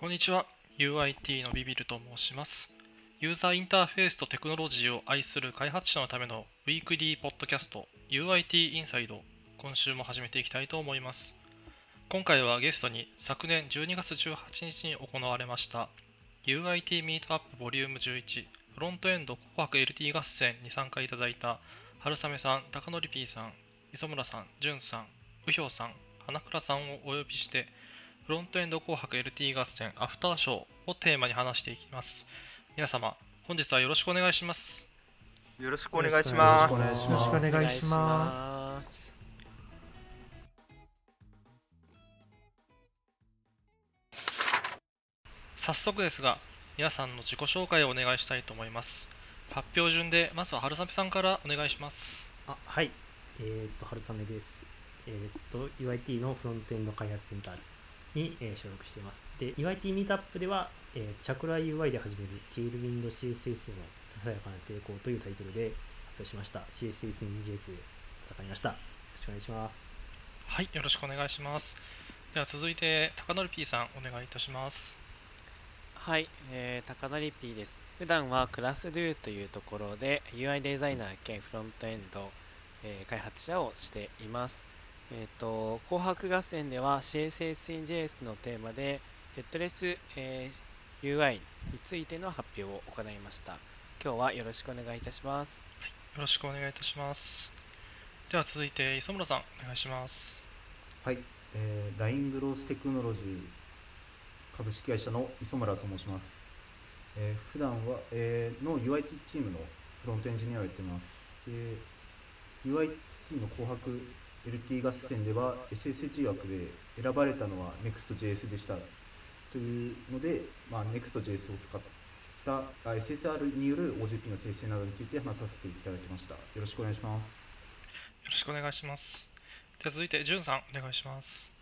こんにちは。UIT のビビルと申します。ユーザーインターフェースとテクノロジーを愛する開発者のためのウィークリーポッドキャスト UIT インサイド今週も始めていきたいと思います。今回はゲストに昨年12月18日に行われました UIT ミートアップボリューム11フロントエンド紅白 LT 合戦に参加いただいた春雨さん、高則 P さん、磯村さん、淳さん、右氷さん、花倉さんをお呼びしてフロントエンド紅白 LT 合戦アフターショーをテーマに話していきます皆様本日はよろしくお願いしますよろしくお願いします。よろしくお願いします。早速ですが皆さんの自己紹介をお願いしたいと思います発表順でまずは春雨さんからお願いしますあ、はい。えーっと、春雨です。えーっと、UIT のフロントエンド開発センターに、えー所属しています。で、UIT ミートアップでは、えーチャクラ UI で始める Tailwind CSS のささやかな抵抗というタイトルで発表しました。CSS in JS で戦いました。よろしくお願いします。はいよろしくお願いしますでは続いて高則 P さんお願いいたしますはい、えー、高成 P です。普段はクラス Do というところで UI デザイナー兼フロントエンド、えー開発者をしています。えっ、と、紅白合戦では CSS in JS のテーマでヘッドレス、えー UI についての発表を行いました。今日はよろしくお願いいたします。よろしくお願いいたしますでは続いて磯村さんお願いしますはい、えー、LINE グローステクノロジー株式会社の磯村と申します。えー、普段は、えーの UIT チームのフロントエンジニアをやってます。で、UIT の紅白 LT 合戦では SSG 枠で選ばれたのは Next.js でした。というので、まあ、Next.js を使ったあ SSR による OGP の生成などについて話させていただきました。よろしくお願いします。よろしくお願いしますでは続いてじゅんさんお願いします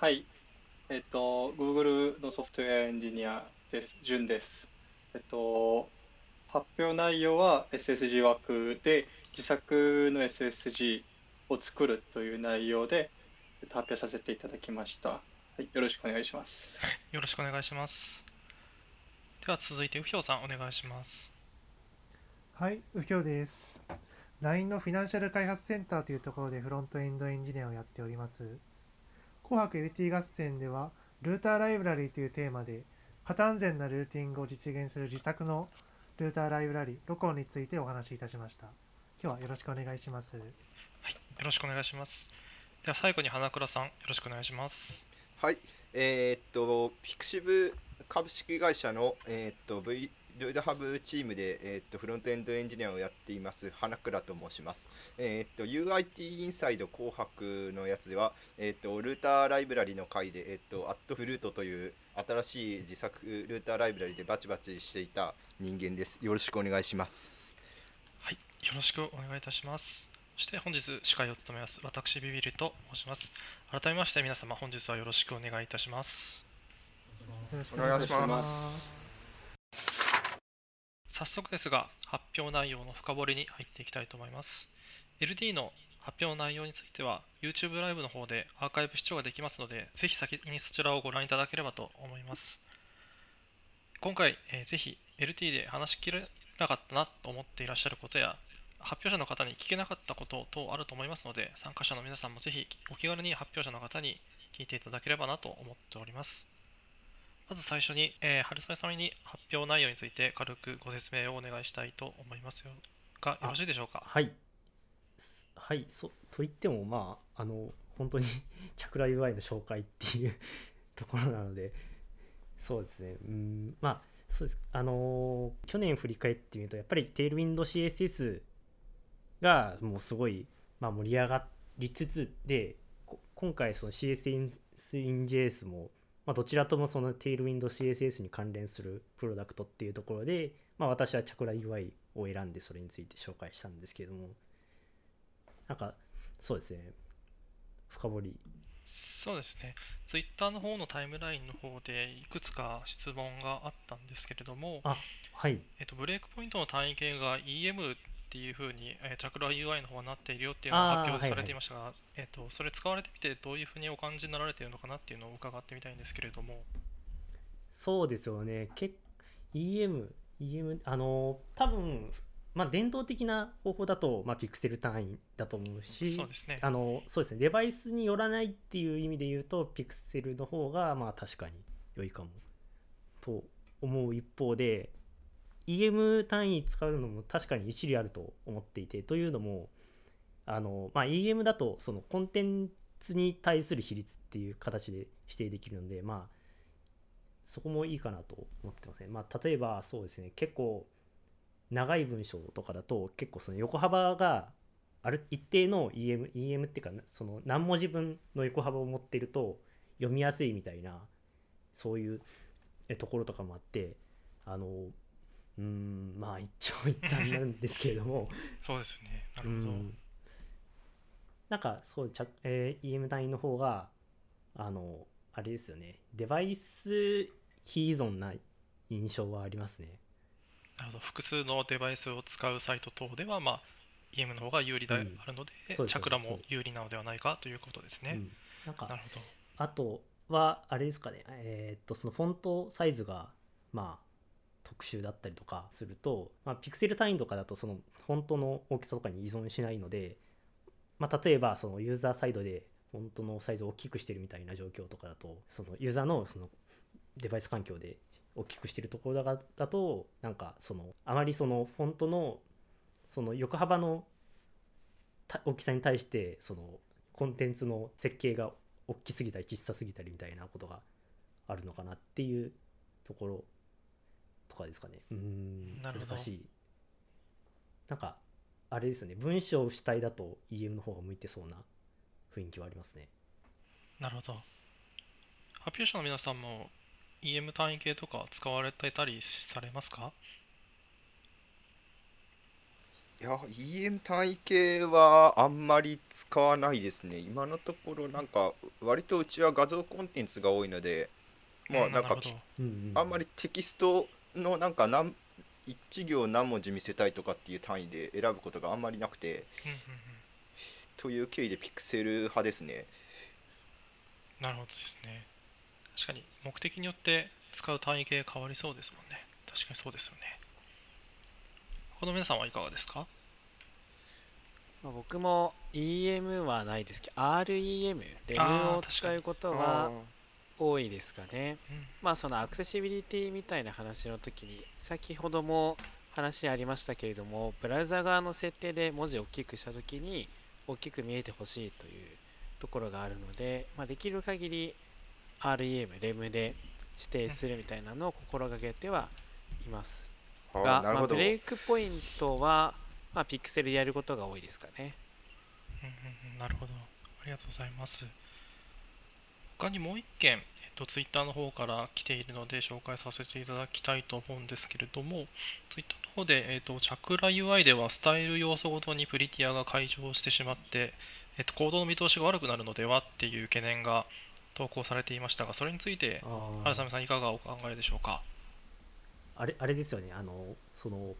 はい。えっと、Google のソフトウェアエンジニアです。ジュンです。えっと、発表内容は SSG 枠で自作の SSG を作るという内容でえっと発表させていただきました。はい、よろしくお願いします。よろしくお願いしますでは続いて右氷さんお願いしますはい、右京です。LINE のフィナンシャル開発センターというところでフロントエンドエンジニアをやっております。紅白 LT 合戦では、ルーターライブラリーというテーマで、不完全なルーティングを実現する自宅のルーターライブラリー、ロコンについてお話しいたしました。今日はよろしくお願いします。はいよろしくお願いしますでは最後に花倉さんよろしくお願いしますはい、えーっと、ピクシブ株式会社の、えーっと V ルードハブチームで、えーっとフロントエンドエンジニアをやっています花倉と申します。えーっと UIT インサイド紅白のやつでは、えーっとルーターライブラリの回で、えーっとアットフルートという新しい自作ルーターライブラリでバチバチしていた人間です。よろしくお願いします。はいよろしくお願いいたしますそして本日司会を務めます私ビビると申します。改めまして皆様本日はよろしくお願いいたします。お願いします。早速ですが発表内容の深掘りに入っていきたいと思います。LD の発表の内容については YouTube ライブの方でアーカイブ視聴ができますのでぜひ先にそちらをご覧いただければと思います。今回、えーぜひ LT で話しきれなかったなと思っていらっしゃることや発表者の方に聞けなかったこと等あると思いますので参加者の皆さんもぜひお気軽に発表者の方に聞いていただければなと思っておりますまず最初に、えー春雨さんに発表内容について軽くご説明をお願いしたいと思いますよがよろしいでしょうか？はい。すはい、そと言っても、まあ、あの、本当にチャクラ UI の紹介っていう ところなので、そうですね、うん、まあ、そうです。あのー去年振り返ってみると、やっぱり Tailwind CSS がもうすごい、まあ、盛り上がりつつで、こ今回その CSS in JS も、まあ、どちらともその Tailwind CSS に関連するプロダクトっていうところで、まあ、私はチャクラ UI を選んでそれについて紹介したんですけれども、なんか、そうですね、深掘り。そうですね。Twitter の方のタイムラインの方でいくつか質問があったんですけれどもあはい、えっと、ブレイクポイントの単位系が EM っっていうふうに、えー、チャクラ UI の方はなっているよっていうのを発表されていましたが、えーと、それ使われてみてどういうふうにお感じになられているのかなっていうのを伺ってみたいんですけれども。そうですよね。け EM EM あの多分まあ、伝統的な方法だと、まあ、ピクセル単位だと思うしそうですね。あのそうですね。デバイスによらないっていう意味で言うとピクセルの方がまあ確かに良いかもと思う一方で EM 単位使うのも確かに一理あると思っていてというのもあの、まあ、EM だとそのコンテンツに対する比率っていう形で指定できるのでまあそこもいいかなと思ってますね。まあ、例えばそうですね結構長い文章とかだと結構その横幅がある一定の EM, EM っていうかその何文字分の横幅を持っていると読みやすいみたいなそういうところとかもあってあのうんまあ一長一短なんですけれども。そうですよね。なるほど、ん、なんかそうちゃ、えー、EM 単位の方があのあれですよね。デバイス非依存な印象はありますね。なるほど。複数のデバイスを使うサイト等では、まあ、EM の方が有利であるので、うん、チャクラも有利なのではないかということですね。うん、なんかなるほど。あとはあれですかね、えー、っとそのフォントサイズがまあ特殊だったりとかすると、まあ、ピクセル単位とかだとそのフォントの大きさとかに依存しないので、まあ、例えばそのユーザーサイドでフォントのサイズを大きくしてるみたいな状況とかだとそのユーザーのそのデバイス環境で大きくしてるところだだとなんかそのあまりそのフォントのその横幅の大きさに対してそのコンテンツの設計が大きすぎたり小さすぎたりみたいなことがあるのかなっていうところとかですかね。うん。難しい。なんかあれですね。文章主体だと EM の方が向いてそうな雰囲気はありますね。なるほど。発表者の皆さんも EM 単位系とか使われてたりされますか？いや EM 単位系はあんまり使わないですね。今のところなんか割とうちは画像コンテンツが多いのでまあなんかあんまりテキストのなんか何1行何文字見せたいとかっていう単位で選ぶことがあんまりなくてという経緯でピクセル派ですね。なるほどですね。確かに目的によって使う単位系変わりそうですもんね。確かにそうですよね。この皆さんはいかがですか？僕も EM はないですけど REM レムを使うことは多いですかね、うん、まあそのアクセシビリティみたいな話の時に先ほども話ありましたけれどもブラウザ側の設定で文字を大きくした時に大きく見えてほしいというところがあるので、まあ、できる限り REM、レムで指定するみたいなのを心がけてはいますが、まあ、ブレイクポイントは、まあ、ピクセルでやることが多いですかね。うん、なるほど。ありがとうございます。他にもう一件、えっと、ツイッターの方から来ているので紹介させていただきたいと思うんですけれども、ツイッターの方で、えっと、チャクラ UI ではスタイル要素ごとにプリティアが解消してしまって、えっと、コードの見通しが悪くなるのではっていう懸念が投稿されていましたが、それについて、原さん、いかがお考えでしょうか？あれあれですよね、あのその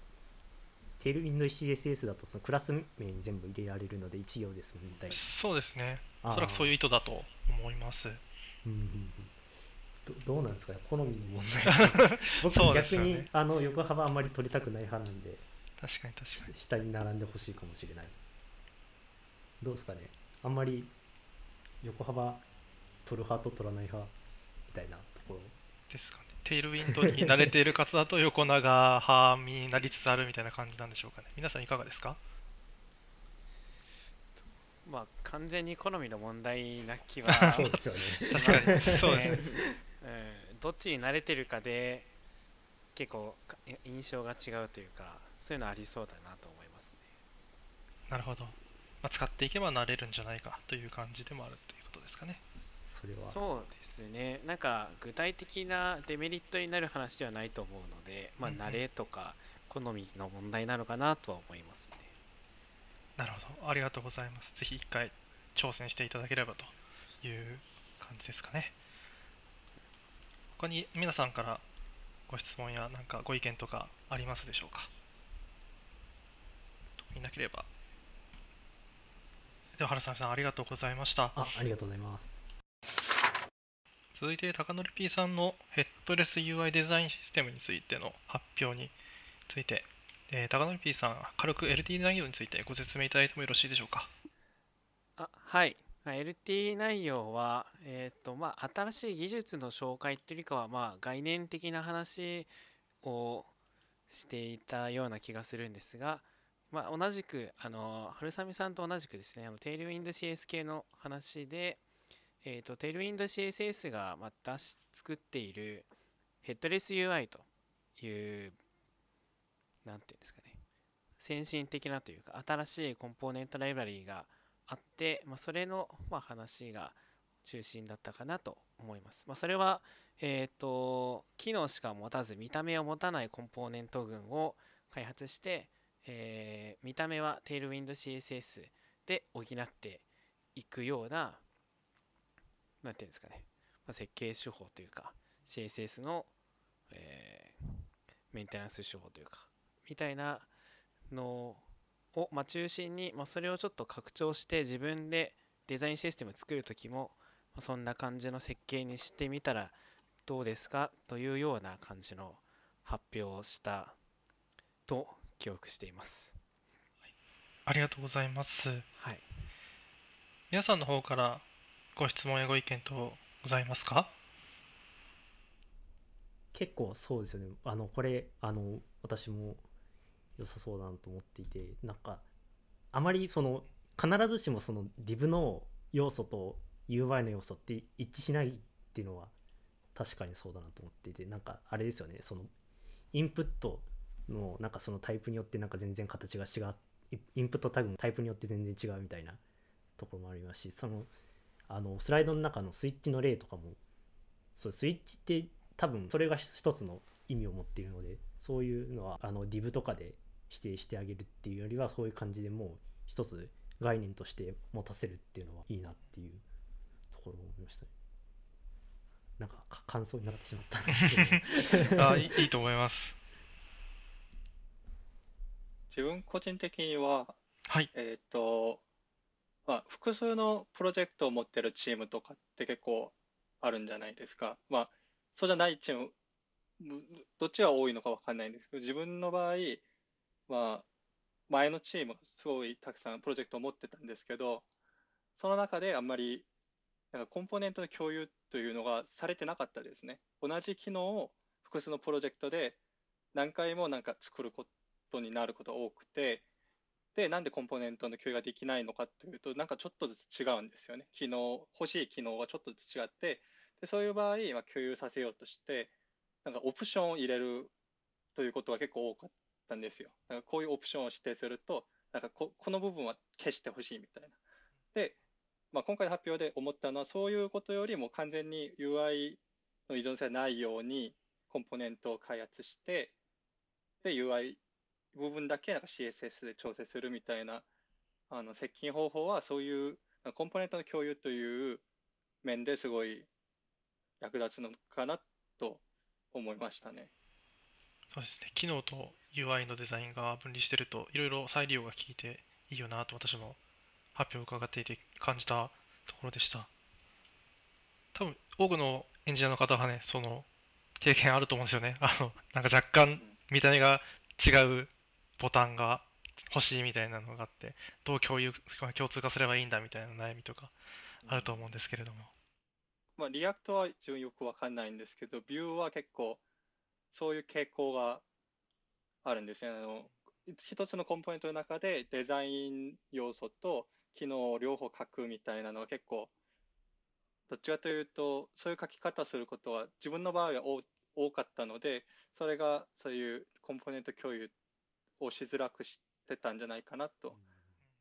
テールウィンド CSS だとそのクラス名に全部入れられるので1行ですみたいな。そうですね、おそらくそういう意図だと思います。うんうんうんどどうなんですかね、好みの問題。僕は逆に、ね、あの横幅あんまり取りたくない派なんで、確かに確かに。下に並んでほしいかもしれない。どうですかね、あんまり横幅取る派と取らない派みたいなところ。ですかね。テールウィンドに慣れている方だと 横長派になりつつあるみたいな感じなんでしょうかね。皆さんいかがですか？まあ完全に好みの問題な気は そうですよね。確かに。そうですね、うん、どっちに慣れてるかで結構印象が違うというかそういうのありそうだなと思いますね。なるほど、まあ、使っていけば慣れるんじゃないかという感じでもあるということですかね。それは。そうですね。なんか具体的なデメリットになる話ではないと思うのでまあ慣れとか好みの問題なのかなとは思いますね。なるほど。ありがとうございます。ぜひ一回挑戦していただければという感じですかね他に皆さんからご質問やなんかご意見とかありますでしょうか？見なければ。では原さんありがとうございました。あありがとうございます。続いて高則 P さんのヘッドレス UI デザインシステムについての発表について、えー、高則 P さん軽く LT 内容についてご説明いただいてもよろしいでしょうか？あはいま LT 内容は、えーとまあ、新しい技術の紹介っていうよりかは、まあ、概念的な話をしていたような気がするんですが、まあ、同じくあの春雨さんと同じくですねあのテールウィンド CS 系の話で、えーと、テールウィンド CSS がま出し作っているヘッドレス UI という何て言うんですかね先進的なというか新しいコンポーネントライブラリーがあって、まあ、それの、まあ、話が中心だったかなと思います。まあ、それは、えっ、ー、と、機能しか持たず見た目を持たないコンポーネント群を開発して、えー、見た目は Tailwind CSS で補っていくような、なんていうんですかね、まあ、設計手法というか、CSS の、えー、メンテナンス手法というか、みたいなのを、まあ、中心に、まあ、それをちょっと拡張して自分でデザインシステム作る時も、まあ、そんな感じの設計にしてみたらどうですか？というような感じの発表をしたと記憶しています。ありがとうございます。はい。皆さんの方からご質問やご意見とございますか？結構そうですよね。あの、これ、あの、私も良さそうだなと思っていてなんかあまりその必ずしもその div の要素と UI の要素って一致しないっていうのは確かにそうだなと思っていてなんかあれですよねそのインプットのなんかそのタイプによってなんか全然形が違うインプットタグのタイプによって全然違うみたいなところもありますしそのあのスライドの中のスイッチの例とかもそうスイッチって多分それが一つの意味を持っているのでそういうのはあの div とかで指定してあげるっていうよりはそういう感じでもう一つ概念として持たせるっていうのはいいなっていうところを思いましたね。なんか感想になってしまったんですけど あいいと思います。自分個人的には、はい、えっ、と、まあ、複数のプロジェクトを持ってるチームとかって結構あるんじゃないですか。まあ、そうじゃないチーム、どっちが多いのかわかんないんですけど、自分の場合、まあ、前のチームすごいたくさんプロジェクトを持ってたんですけど、その中であんまりなんかコンポーネントの共有というのがされてなかったですね。同じ機能を複数のプロジェクトで何回もなんか作ることになることが多くて、で、なんでコンポーネントの共有ができないのかというと、なんかちょっとずつ違うんですよね。機能、欲しい機能がちょっとずつ違って、でそういう場合、まあ、共有させようとして、なんかオプションを入れるということが結構多かったたんですよ。なんかこういうオプションを指定すると、なんかここの部分は消してほしいみたいな。で、まあ、今回の発表で思ったのは、そういうことよりも完全に UI の依存性ないようにコンポーネントを開発して、で、UI 部分だけなんか CSS で調整するみたいなあの接近方法は、そういうコンポーネントの共有という面ですごい役立つのかなと思いましたね。そうですね。機能と UI のデザインが分離してると、いろいろ再利用が効いていいよなと私も発表を伺っていて感じたところでした。多分、多くのエンジニアの方はね、その経験あると思うんですよね。あの、なんか若干見た目が違うボタンが欲しいみたいなのがあって、どう共有、共通化すればいいんだみたいな悩みとかあると思うんですけれども。まあ、リアクトは自分よくわかんないんですけど、ビューは結構そういう傾向があるんですよね。あの一つのコンポーネントの中でデザイン要素と機能を両方書くみたいなのは結構、どっちかというと、そういう書き方することは自分の場合は多かったので、それがそういうコンポーネント共有をしづらくしてたんじゃないかなと、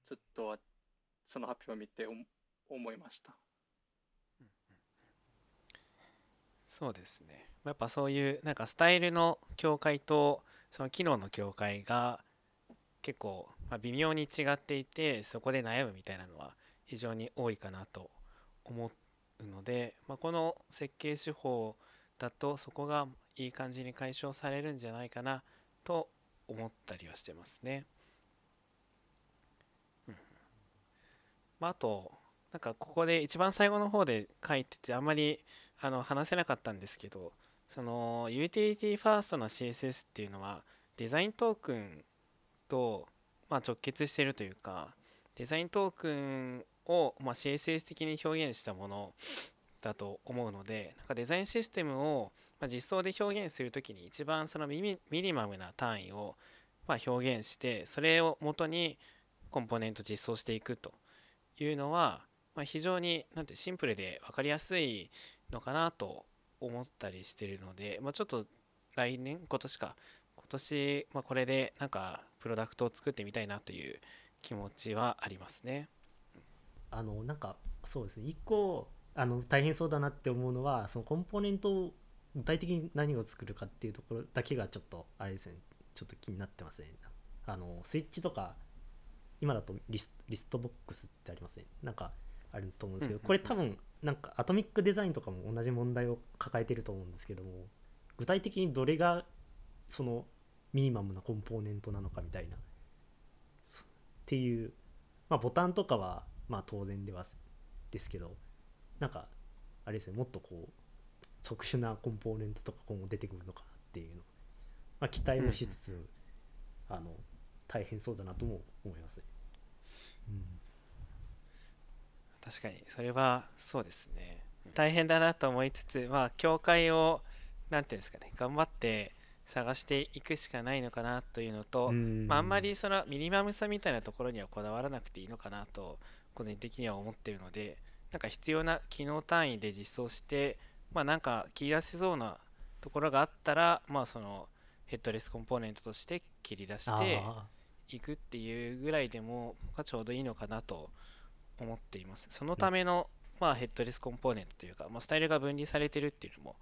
ちょっとその発表を見て思いました。そうですね。やっぱそういうなんかスタイルの境界とその機能の境界が結構ま微妙に違っていてそこで悩むみたいなのは非常に多いかなと思うので、まあ、この設計手法だとそこがいい感じに解消されるんじゃないかなと思ったりはしてますね。うんまあ、あとなんかここで一番最後の方で書いててあんまりあの話せなかったんですけどそのユーティリティファーストの CSS っていうのはデザイントークンと、まあ、直結しているというかデザイントークンを、まあ、CSS 的に表現したものだと思うのでなんかデザインシステムを、まあ、実装で表現するときに一番そのミニミニマムな単位を、まあ、表現してそれを元にコンポーネント実装していくというのは、まあ、非常になんてシンプルで分かりやすいのかなと思ったりしてるので、まあ、ちょっと来年今年か。今年、まあ、これでなんかプロダクトを作ってみたいなという気持ちはありますね。あのなんかそうですね。一個あの大変そうだなって思うのはそのコンポーネントを具体的に何を作るかっていうところだけがちょっとあれですね。ちょっと気になってますね。あのスイッチとか今だとリスリストボックスってありますね。なんかあると思うんですけどこれ多分なんかアトミックデザインとかも同じ問題を抱えてると思うんですけども具体的にどれがそのミニマムなコンポーネントなのかみたいなっていう、まあ、ボタンとかはまあ当然ではですけどなんかあれですねもっとこう特殊なコンポーネントとか今後出てくるのかなっていうの、まあ、期待もしつつ、あの大変そうだなとも思いますね。うん確かにそれはそうですね。大変だなと思いつつまあ境界を何ていうんですかね頑張って探していくしかないのかなというのと、まあ、あんまりそのミニマムさみたいなところにはこだわらなくていいのかなと個人的には思ってるのでなんか必要な機能単位で実装してまあなんか切り出せそうなところがあったらまあそのヘッドレスコンポーネントとして切り出していくっていうぐらいでもがちょうどいいのかなと思っています。そのための、まあ、ヘッドレスコンポーネントというか、まあ、スタイルが分離されてるっていうのも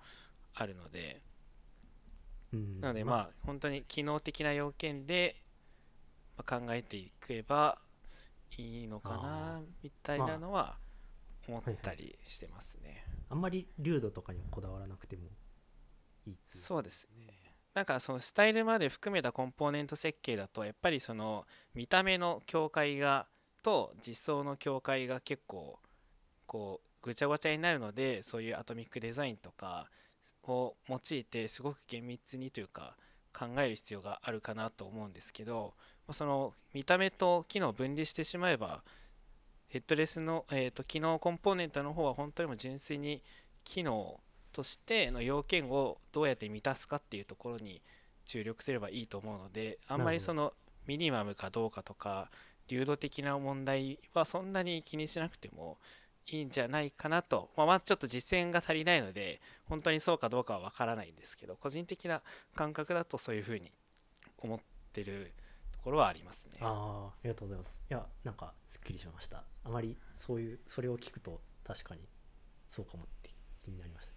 あるので、なのでまあ本当に機能的な要件で考えていけばいいのかなみたいなのは思ったりしてますね、あんまり流度とかにこだわらなくてもいいそうですね。なんかそのスタイルまで含めたコンポーネント設計だとやっぱりその見た目の境界がと実装の境界が結構こうぐちゃぐちゃになるのでそういうアトミックデザインとかを用いてすごく厳密にというか考える必要があるかなと思うんですけどその見た目と機能を分離してしまえばヘッドレスの、えーと、機能コンポーネントの方は本当にも純粋に機能としての要件をどうやって満たすかっていうところに注力すればいいと思うのであんまりそのミニマムかどうかとか流動的な問題はそんなに気にしなくてもいいんじゃないかなと、まあ、まずちょっと実践が足りないので本当にそうかどうかは分からないんですけど個人的な感覚だとそういうふうに思ってるところはありますね。ああありがとうございます。いやなんかすっきりしました。あまりそういうそれを聞くと確かにそうかもって気になりました。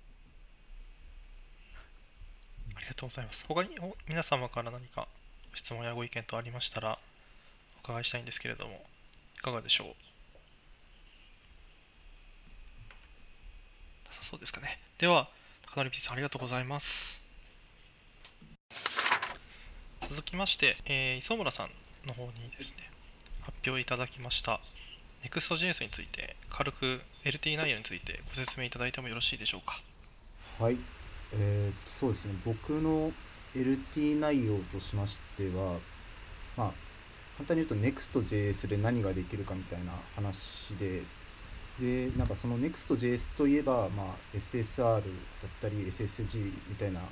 ありがとうございます。他に皆様から何か質問やご意見とありましたらお伺いしたいんですけれどもいかがでしょう？なさそうですかね。では高成 P さんありがとうございます。続きまして、えー、磯村さんの方にですね発表いただきました Next.js について軽く LT 内容についてご説明いただいてもよろしいでしょうか？はい。えー、そうですね。僕の LT 内容としましてはまあ簡単に言うと Next.js で何ができるかみたいな話で、で、なんかその Next.js といえば、まあ、SSR だったり SSG みたいなこ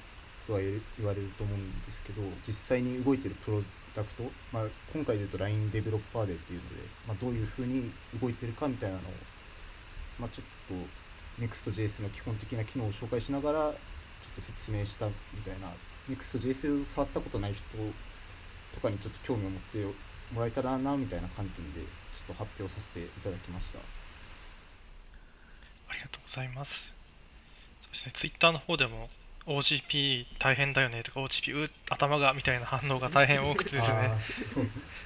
とは言われると思うんですけど、実際に動いてるプロダクト、まあ、今回で言うと LINE デベロッパーデーっていうので、まあ、どういうふうに動いてるかみたいなのを、まあ、ちょっと Next.js の基本的な機能を紹介しながら、ちょっと説明したみたいな、Next.js を触ったことない人とかにちょっと興味を持ってもらえたらなみたいな観点でちょっと発表させていただきました。ありがとうございます。そうですねツイッターの方でも OGP 大変だよねとか OGP う頭がみたいな反応が大変多くてですね。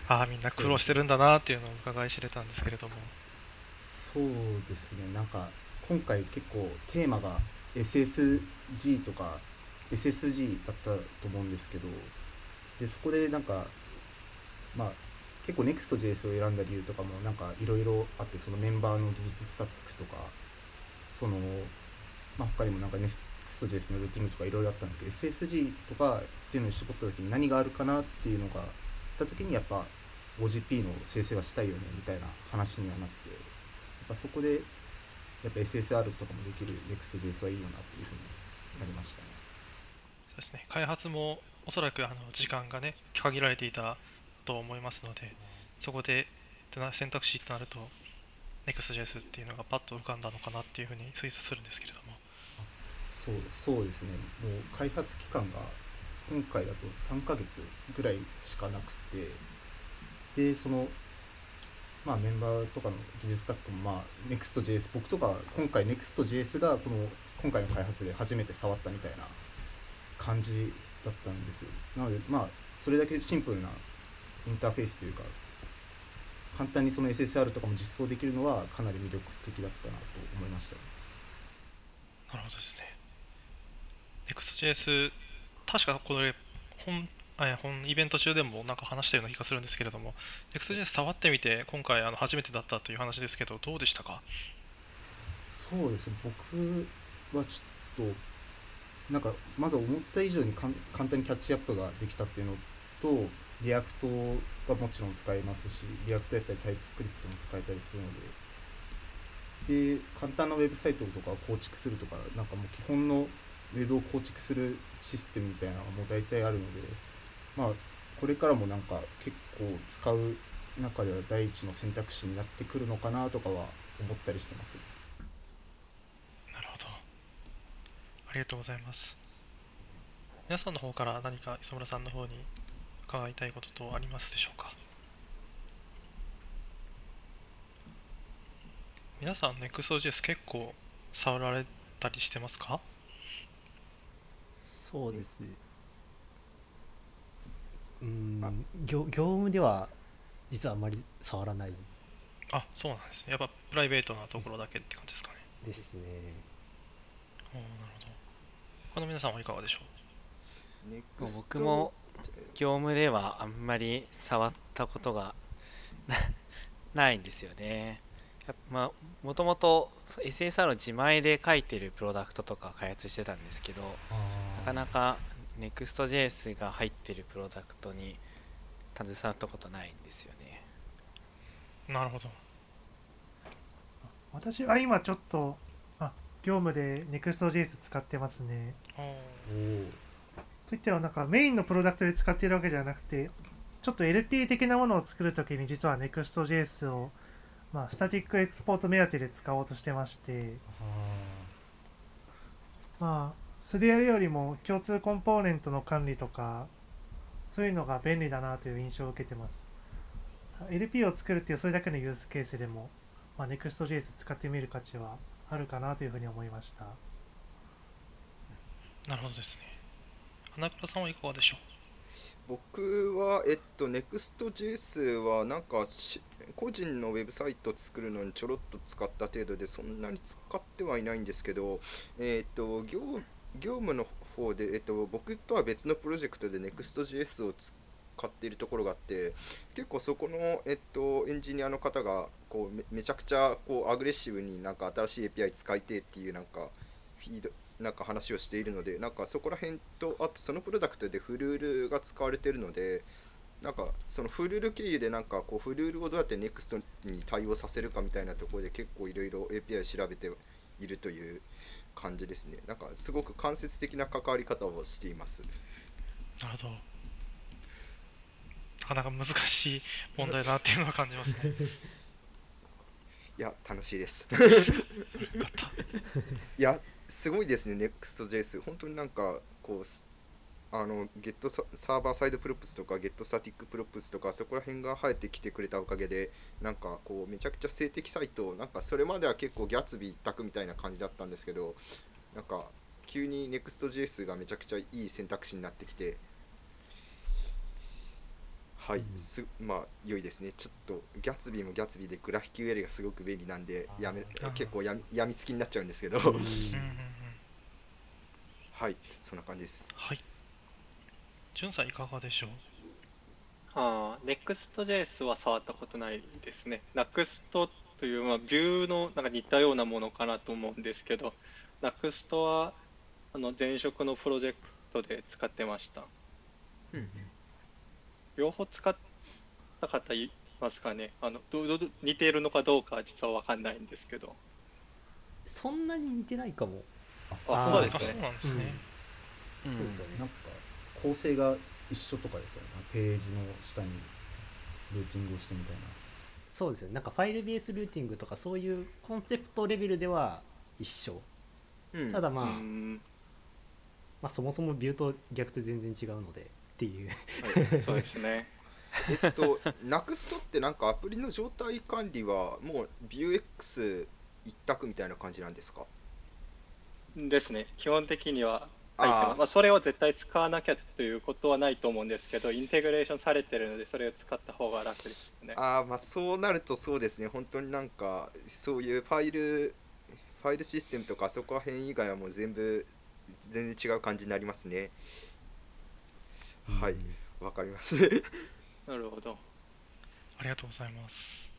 あ あみんな苦労してるんだなっていうのを伺い知れたんですけれども。そうですね。なんか今回結構テーマが SSG とか SSG だったと思うんですけどでそこでなんかまあ結構 Next.js を選んだ理由とかもなんかいろいろあってそのメンバーの技術スタックとかその、まあ、他にもなんか Next.js のルーティングとかいろいろあったんですけど SSG とかっていうのに絞った時に何があるかなっていうのがあった時にやっぱ OGP の生成はしたいよねみたいな話にはなってやっぱそこでやっぱ SSR とかもできる Next.js はいいよなっていうふうになりましたね。そうですね開発もおそらくあの時間がね限られていたと思いますのでそこで選択肢となると Next.js っていうのがパッと浮かんだのかなっていうふうに推察するんですけれども。そうそうですね。もう開発期間が今回だと3ヶ月ぐらいしかなくてでそのまあメンバーとかの技術スタッフもまあ Next.js 僕とか今回 Next.js がこの今回の開発で初めて触ったみたいな感じだったんですよ。なのでまあそれだけシンプルなインターフェースというか簡単にその SSR とかも実装できるのはかなり魅力的だったなと思いました。なるほどですね。Next.js 確かこれ本あ本イベント中でもなんか話したような気がするんですけれども Next.js 触ってみて今回あの初めてだったという話ですけどどうでしたか？そうですね。僕はちょっとなんかまず思った以上にかん簡単にキャッチアップができたっていうのと React がもちろん使えますし React やったり TypeScript も使えたりするので。で簡単なウェブサイトとかを構築するとかなんかもう基本のウェブを構築するシステムみたいなのがもう大体あるのでまあこれからもなんか結構使う中では第一の選択肢になってくるのかなとかは思ったりしてます。なるほど。ありがとうございます。皆さんの方から何か磯村さんの方に伺いたいこととありますでしょうか？皆さん Next.js 結構触られたりしてますか？そうです。うん業業務では実はあまり触らない。あそうなんですね。やっぱプライベートなところだけって感じですかね。ですね。おーなるほど。他の皆さんはいかがでしょう？ネクスト。僕も業務ではあんまり触ったことがな ないんですよね。やっぱまあもともと SSR を自前で書いてるプロダクトとか開発してたんですけどなかなか Next.js が入ってるプロダクトに携わったことないんですよね。なるほど私は今ちょっとあ業務で Next.js 使ってますねおーおーといってはなんかメインのプロダクトで使っているわけではなくてちょっと LP 的なものを作るときに実は Next.js をまあスタティックエクスポート目当てで使おうとしてましてまあそれやるよりも共通コンポーネントの管理とかそういうのが便利だなという印象を受けてます。LP を作るっていうそれだけのユースケースでも、まあ、Next.js 使ってみる価値はあるかなというふうに思いました。なるほどですね花倉さんはいかがでしょう？僕は、えっと、Next.js はなんか個人のウェブサイト作るのにちょろっと使った程度でそんなに使ってはいないんですけど、えっと、業業務の方で、えっと、僕とは別のプロジェクトで Next.js を使っているところがあって結構そこの、えっと、エンジニアの方がこうめちゃくちゃこうアグレッシブになんか新しい API 使いてっていうなんかフィードなんか話をしているのでなんかそこら辺とあとそのプロダクトでフルールが使われているのでなんかそのフルール経由でなんかこうフルールをどうやって NEXT に対応させるかみたいなところで結構いろいろ API 調べているという感じですね。なんかすごく間接的な関わり方をしています。うなるほど。なかなか難しい問題だなっていうのは感じますね。いや楽しいです。よかった。いやすごいですね NEXTJS 本当になんかこうあのゲットサーバーサイドプロプスとかゲットスタティックプロプスとかそこら辺が生えてきてくれたおかげでなんかこうめちゃくちゃ性的サイトなんかそれまでは結構ギャツビー一択みたいな感じだったんですけどなんか急に NEXTJS がめちゃくちゃいい選択肢になってきてはい、うんすまあ良いですね。ちょっとギャツビーもギャツビーでグラフ QL がすごく便利なんでやめ結構やみやみつきになっちゃうんですけど、はいそんな感じです。はい。じゅんさんいかがでしょう？ああ、Next.js は触ったことないですね。Next という、まあ、ビューのなんか似たようなものかなと思うんですけど、Next はあの前職のプロジェクトで使ってました。うん両方使った方いますかね？あのどどど似ているのかどうかは実は分かんないんですけど。そんなに似てないかも。あ、あーそうですあそうね。なんですね。うん。そうですよね。なんか構成が一緒とかですかね？ページの下にルーティングをしてみたいな。そうですよね。なんかファイルベースルーティングとかそういうコンセプトレベルでは一緒。うん。ただまあ、うん。まあそもそもビューと逆と全然違うのでっていうはい、そうですね。えっと、Next ってなんかアプリの状態管理はもう Vuex 一択みたいな感じなんですか？ですね。基本的にはあまあ、それを絶対使わなきゃということはないと思うんですけど、インテグレーションされてるので、それを使った方が楽ですよね。ああまあそうなるとそうですね本当になんかそういうファイルファイルシステムとかそこら辺以外はもう全部全然違う感じになりますねはい。うんわかります。なるほど。ありがとうございます。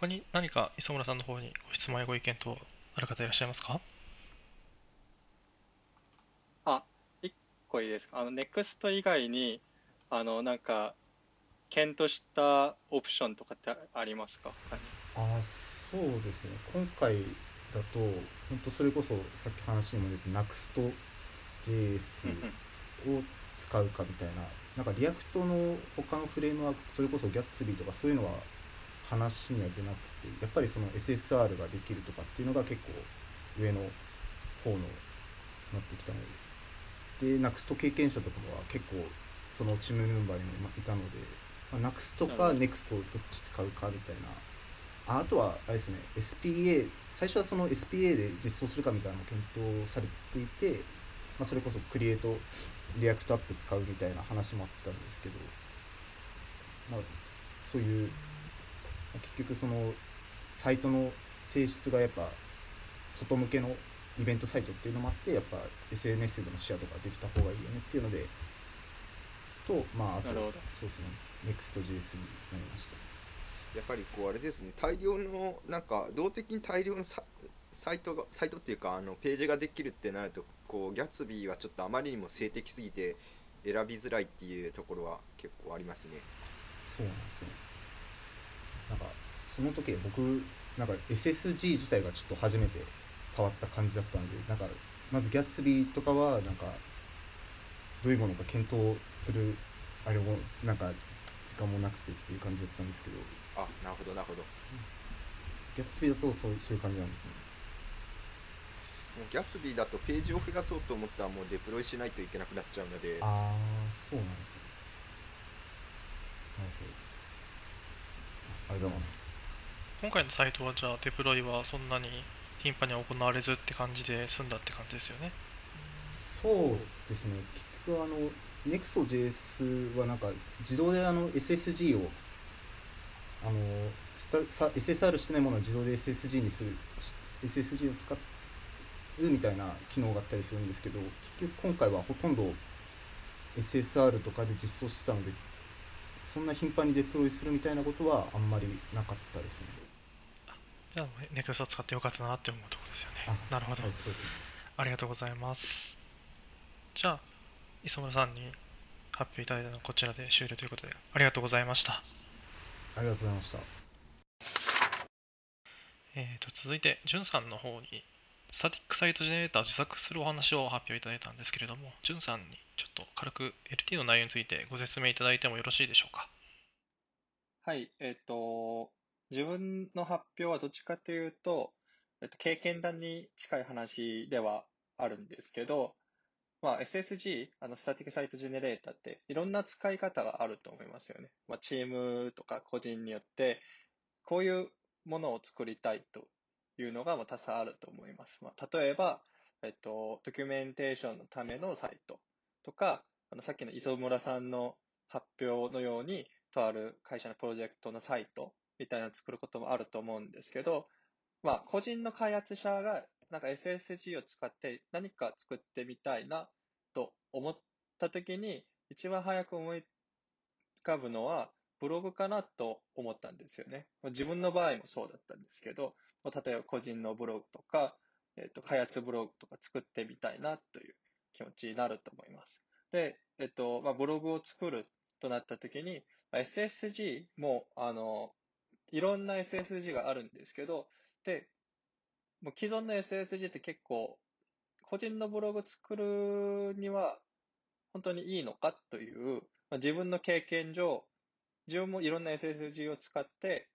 他に何か磯村さんの方にご質問やご意見とある方いらっしゃいますか？あ、一個いいですか？あの、NEXT 以外に、あの、なんか、検討したオプションとかってありますか？あそうですね。今回だと本当それこそさっき話にも出て Next.js を使うかみたいななんか React の他のフレームワークそれこそ Gatsby とかそういうのは話には出なくてやっぱりその SSR ができるとかっていうのが結構上の方のなってきたので。で Next 経験者とかは結構そのチームメンバーにもいたので、まあ、Next か Next どっち使うかみたいな。ああとはあれですね SPA 最初はその SPA で実装するかみたいなのも検討されていて、まあ、それこそ Create React App 使うみたいな話もあったんですけど、まあ、そういうまあ結局そのサイトの性質がやっぱ外向けのイベントサイトっていうのもあってやっぱ SNS でのシェアとかできた方がいいよねっていうのでとまああとそうですね。Next.js になりました。やっぱりこうあれですね。大量のなんか動的に大量のササイトがサイトっていうかあのページができるってなるとこうギャツビーはちょっとあまりにも性的すぎて選びづらいっていうところは結構ありますね。そうなんですね。なんかその時僕なんか SSG 自体がちょっと初めて触った感じだったのでなんかまずギャッツビーとかはなんかどういうものか検討するあれもなんか時間もなくてっていう感じだったんですけど。あなるほどなるほど。ギャッツビーだとそういう感じなんですね。もうギャツビーだとページを増やそうと思ったらもうデプロイしないといけなくなっちゃうので。ああそうなんですね。なるほどです。あありがとうございます。今回のサイトはじゃあデプロイはそんなに頻繁には行われずって感じで済んだって感じですよね。そうですね。結局あの Next.js はなんか自動であの SSG をあのスタさ SSR してないものは自動で SSG にするし SSG を使うみたいな機能があったりするんですけど結局今回はほとんど SSR とかで実装してたのでそんな頻繁にデプロイするみたいなことはあんまりなかったですね。じゃあネクスト使ってよかったなって思うところですよね。あなるほど、はいそうです。ねありがとうございます。じゃあ磯村さんに発表いただいたのはこちらで終了ということでありがとうございました。ありがとうございました。えー、と続いて、じゅんさんの方に、スタティックサイトジェネレーターを自作するお話を発表いただいたんですけれども、じゅんさんにちょっと軽く LT の内容についてご説明いただいてもよろしいでしょうか？はい、えっと、自分の発表はどっちかというと、えっと、経験談に近い話ではあるんですけど、まあ、SSG、あの、スタティックサイトジェネレーターっていろんな使い方があると思いますよね。まあ、チームとか個人によって、こういうものを作りたいというのがま多々あると思います。まあ、例えば、えっと、ドキュメンテーションのためのサイトとか、あの、さっきの磯村さんの発表のように、とある会社のプロジェクトのサイトみたいなのを作ることもあると思うんですけど、まあ、個人の開発者がなんか SSG を使って何か作ってみたいなと思ったときに、一番早く思い浮かぶのはブログかなと思ったんですよね。自分の場合もそうだったんですけど、例えば個人のブログとか、えっ、と、開発ブログとか作ってみたいなという気持ちになると思います。で、えっ、と、まあ、ブログを作るとなった時に、SSG も、あの、いろんな SSG があるんですけど、で、もう既存の SSG って結構、個人のブログ作るには本当にいいのかという、まあ、自分の経験上、自分もいろんな SSG を使って、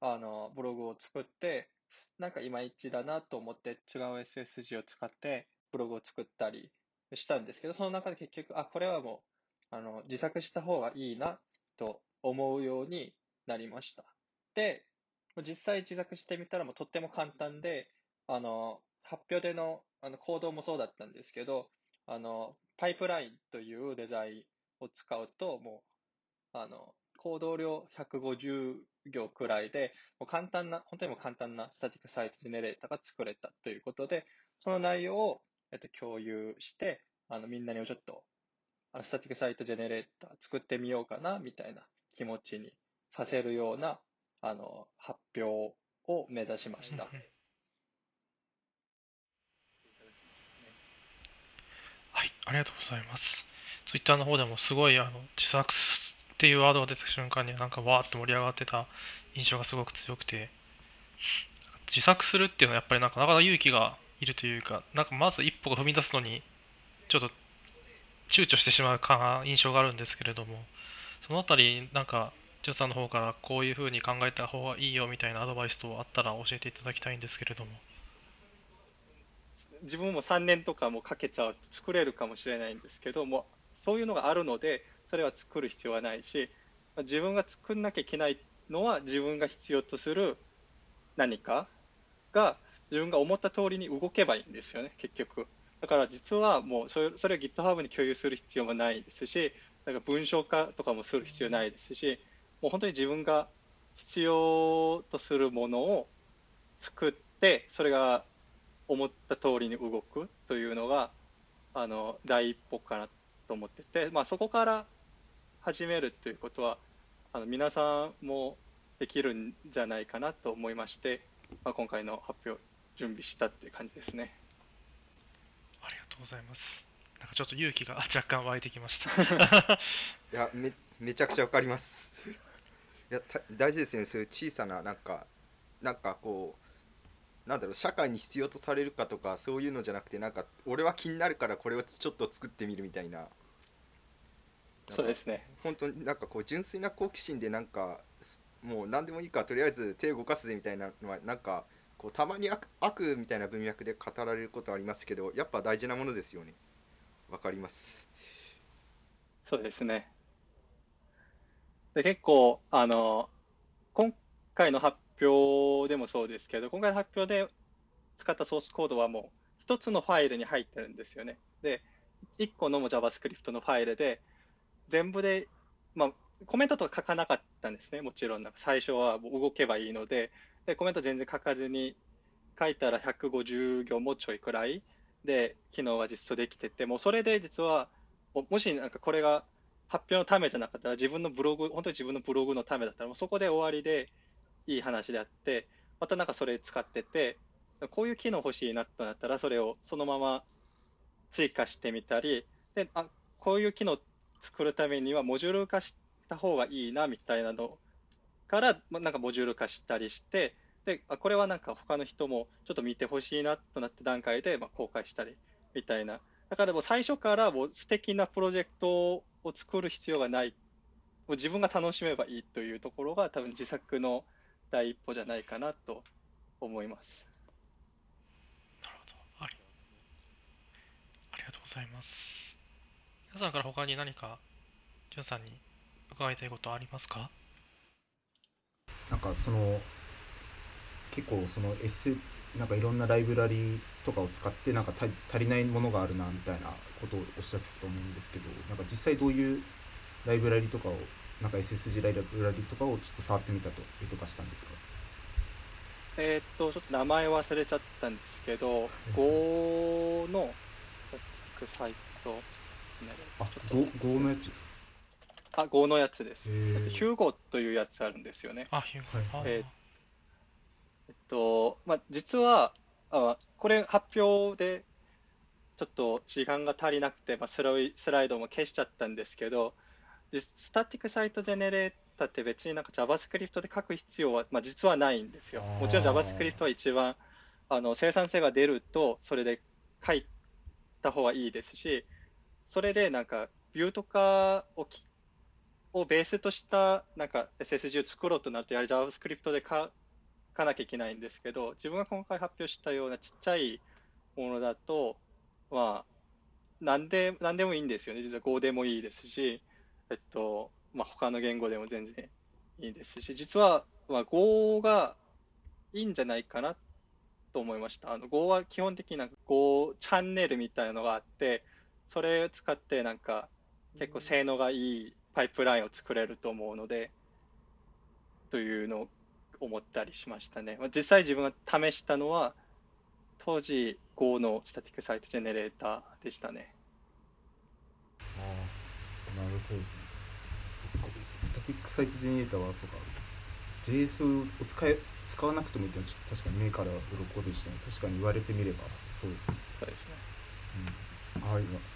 あの、ブログを作って、なんかいまいちだなと思って違う SSG を使ってブログを作ったりしたんですけど、その中で結局、あ、これはもう、あの、自作した方がいいなと思うようになりました。で、実際自作してみたらもうとっても簡単で、あの、発表でのあの行動もそうだったんですけど、あの、パイプラインというデザインを使うと、もう、あの、コード量150行くらいで、もう簡単な、本当にも簡単な static site generator が作れたということで、その内容を、えっと、共有して、あの、みんなにちょっと、あの、 static site generator 作ってみようかな、みたいな気持ちにさせるような、あの、発表を目指しました。はい、ありがとうございます。ツイッターの方でもすごいあの自作っていうワードが出た瞬間になんかわーって盛り上がってた印象がすごく強くて自作するっていうのはやっぱりなかなか勇気がいるというかなんかまず一歩が踏み出すのにちょっと躊躇してしまうか印象があるんですけれどもそのあたりなんかジョさんの方からこういうふうに考えた方がいいよみたいなアドバイスとあったら教えていただきたいんですけれども。自分も3年とかもかけちゃう作れるかもしれないんですけどもそういうのがあるのでそれは作る必要はないし自分が作んなきゃいけないのは自分が必要とする何かが自分が思った通りに動けばいいんですよね結局。だから実はもうそれそれは GitHub に共有する必要もないですしなんか文章化とかもする必要ないですしもう本当に自分が必要とするものを作ってそれが思った通りに動くというのがあの第一歩かなと思ってて、まあ、そこから始めるということはあの皆さんもできるんじゃないかなと思いまして、まあ、今回の発表準備したっていう感じですね。ありがとうございます。なんかちょっと勇気が若干湧いてきました。いやめめちゃくちゃわかります。いや大事ですよね。そういう小さななんかなんかこうなんだろう社会に必要とされるかとかそういうのじゃなくてなんか俺は気になるからこれをちょっと作ってみるみたいなそうですね。本当になんかこう純粋な好奇心でなんかもう何でもいいからとりあえず手を動かすぜみたいなのはなんかこうたまに悪悪みたいな文脈で語られることありますけどやっぱ大事なものですよね。わかります。そうですね。で結構あの今回の発表でもそうですけど、今回の発表で使ったソースコードはもう一つのファイルに入ってるんですよね。で、1個のも JavaScript のファイルで、全部で、まあ、コメントとか書かなかったんですね、もちろん。なんか最初は動けばいいので、で、コメント全然書かずに、書いたら150行もちょいくらいで、機能が実装できてて、もうそれで実は、もしなんかこれが発表のためじゃなかったら、自分のブログ、本当に自分のブログのためだったら、もうそこで終わりで、いい話であって、またなんかそれ使ってて、こういう機能欲しいなとなったら、それをそのまま追加してみたり、で、あ、こういう機能作るためにはモジュール化した方がいいなみたいなのから、なんかモジュール化したりして、で、あ、これはなんか他の人もちょっと見てほしいなとなった段階で、まあ、公開したりみたいな。だからもう最初からもう素敵なプロジェクトを作る必要がない。もう自分が楽しめばいいというところが多分自作の第一歩じゃないかなと思います。なるほどありがとうございます。皆さんから他に何かさんに伺いたいことありますか？なんかその結構その S なんかいろんなライブラリとかを使ってなんか足りないものがあるなみたいなことをおっしゃってたと思うんですけどなんか実際どういうライブラリとかをなんか SSG ライブラリとかをちょっと触ってみたというとかしたんですか？えー、っと、ちょっと名前忘れちゃったんですけど、Go のスタティックサイトあ、Go, Go のやつですか？あ、Go のやつです。ヒューゴというやつあるんですよね。あ、ヒューはいあええっと、まあ、実は、あ、これ発表で、ちょっと時間が足りなくて、まあ、スライスライドも消しちゃったんですけど、実スタティックサイトジェネレーターって別になんか JavaScript で書く必要は、まあ、実はないんですよ。もちろん JavaScript は一番あの生産性が出ると、それで書いた方がいいですし、それでなんかビューとかをきをベースとしたなんか SSG を作ろうとなると、やはり JavaScript で書かなきゃいけないんですけど、自分が今回発表したようなちっちゃいものだと、まあ、なんで、なんでもいいんですよね。実は Go でもいいですし、えっと、まあ、他の言語でも全然いいですし、実は、まあ、Go がいいんじゃないかなと思いました。あの Go は基本的になんか Go チャンネルみたいなのがあって、それを使ってなんか結構性能がいいパイプラインを作れると思うので、というのを思ったりしましたね。まあ実際自分が試したのは、当時 Go のスタティックサイトジェネレーターでしたね。ああ、なるほどですね。そっか、スタティックサイトジェネレーターは、そうか、JS を使え使わなくてもいいっていうのは、ちょっと確かに目から鱗でしたね。確かに言われてみれば、そうですね。そうですね。うん、ありが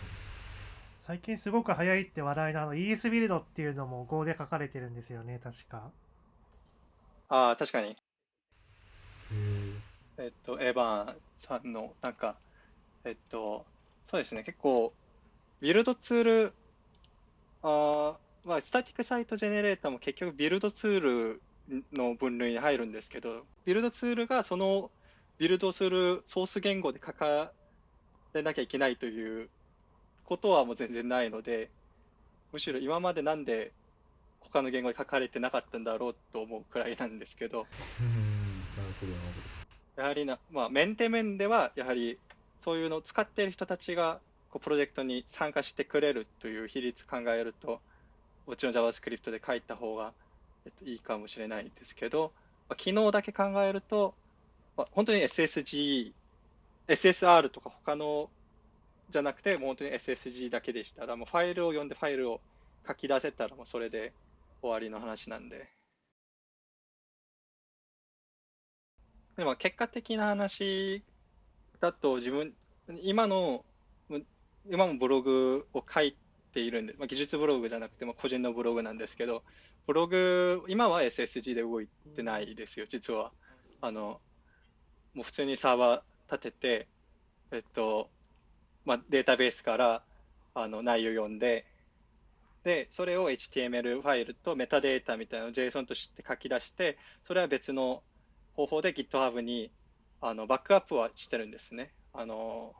最近すごく早いって話題のあの ES ビルドっていうのも Go で書かれてるんですよね、確か。ああ、確かに。へえ。えっと、エヴァンさんの、なんか、えっと、そうですね、結構、ビルドツール、あーまあ、スタティックサイトジェネレーターも結局ビルドツールの分類に入るんですけど、ビルドツールがそのビルドするソース言語で書かれなきゃいけないということはもう全然ないので、むしろ今までなんで他の言語で書かれてなかったんだろうと思うくらいなんですけど、うん、なるほど、なるやはりな、まあ、メンテ面では、やはりそういうのを使っている人たちがこうプロジェクトに参加してくれるという比率考えると、もちろん JavaScript で書いた方が、えっと、いいかもしれないですけど、まあ、機能だけ考えると、まあ、本当に SSG、SSR とか他のじゃなくて、もう本当に SSG だけでしたら、もうファイルを読んでファイルを書き出せたら、もうそれで終わりの話なんで。でも結果的な話だと自分、今の、今もブログを書いているんで、まあ、技術ブログじゃなくても個人のブログなんですけど、ブログ、今は SSG で動いてないですよ、実は。あの、もう普通にサーバー立てて、えっと、まあ、データベースからあの内容を読んで、で、それを HTML ファイルとメタデータみたいなのを JSON として書き出して、それは別の方法で GitHub にあのバックアップはしてるんですね。あの、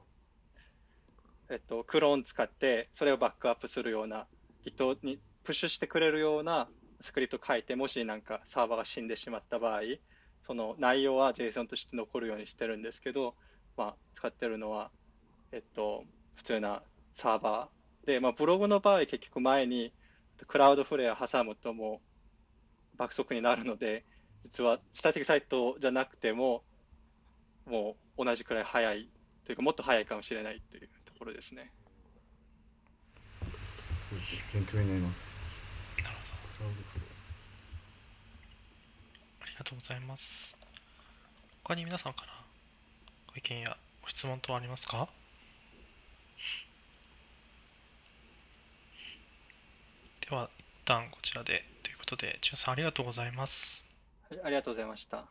えっと、クローン使って、それをバックアップするような、Git にプッシュしてくれるようなスクリプト書いて、もしなんかサーバーが死んでしまった場合、その内容は JSON として残るようにしてるんですけど、まあ、使ってるのは、えっと、普通なサーバーで、まあ、ブログの場合、結局前にクラウドフレア挟むともう爆速になるので、実はスタティックサイトじゃなくても、もう同じくらい早いというか、もっと早いかもしれないというところですね。勉強になります。なるほど。ありがとうございます。他に皆さんからご意見やご質問等ありますか？では、一旦こちらでということで、じゅんさんありがとうございます。はい、ありがとうございました。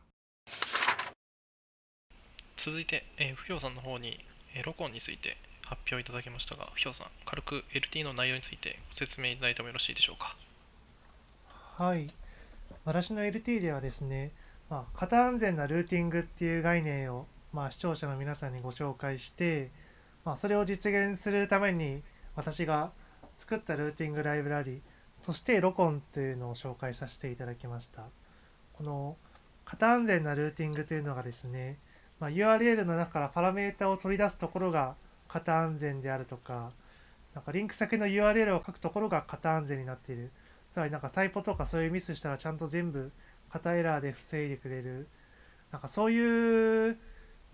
続いて、えー、不評さんの方に、えーロコンについて発表いただきましたが、不評さん、軽く LT の内容についてご説明いただいてもよろしいでしょうか？はい。私の LT ではですね、まあ、型安全なルーティングっていう概念を、まあ、視聴者の皆さんにご紹介して、まあ、それを実現するために私が作ったルーティングライブラリとしてロコンというのを紹介させていただきました。この型安全なルーティングというのがですね、まあ、URL の中からパラメータを取り出すところが型安全であるとか、なんかリンク先の URL を書くところが型安全になっている。つまりなんかタイプとかそういうミスしたらちゃんと全部型エラーで防いでくれるなんかそういう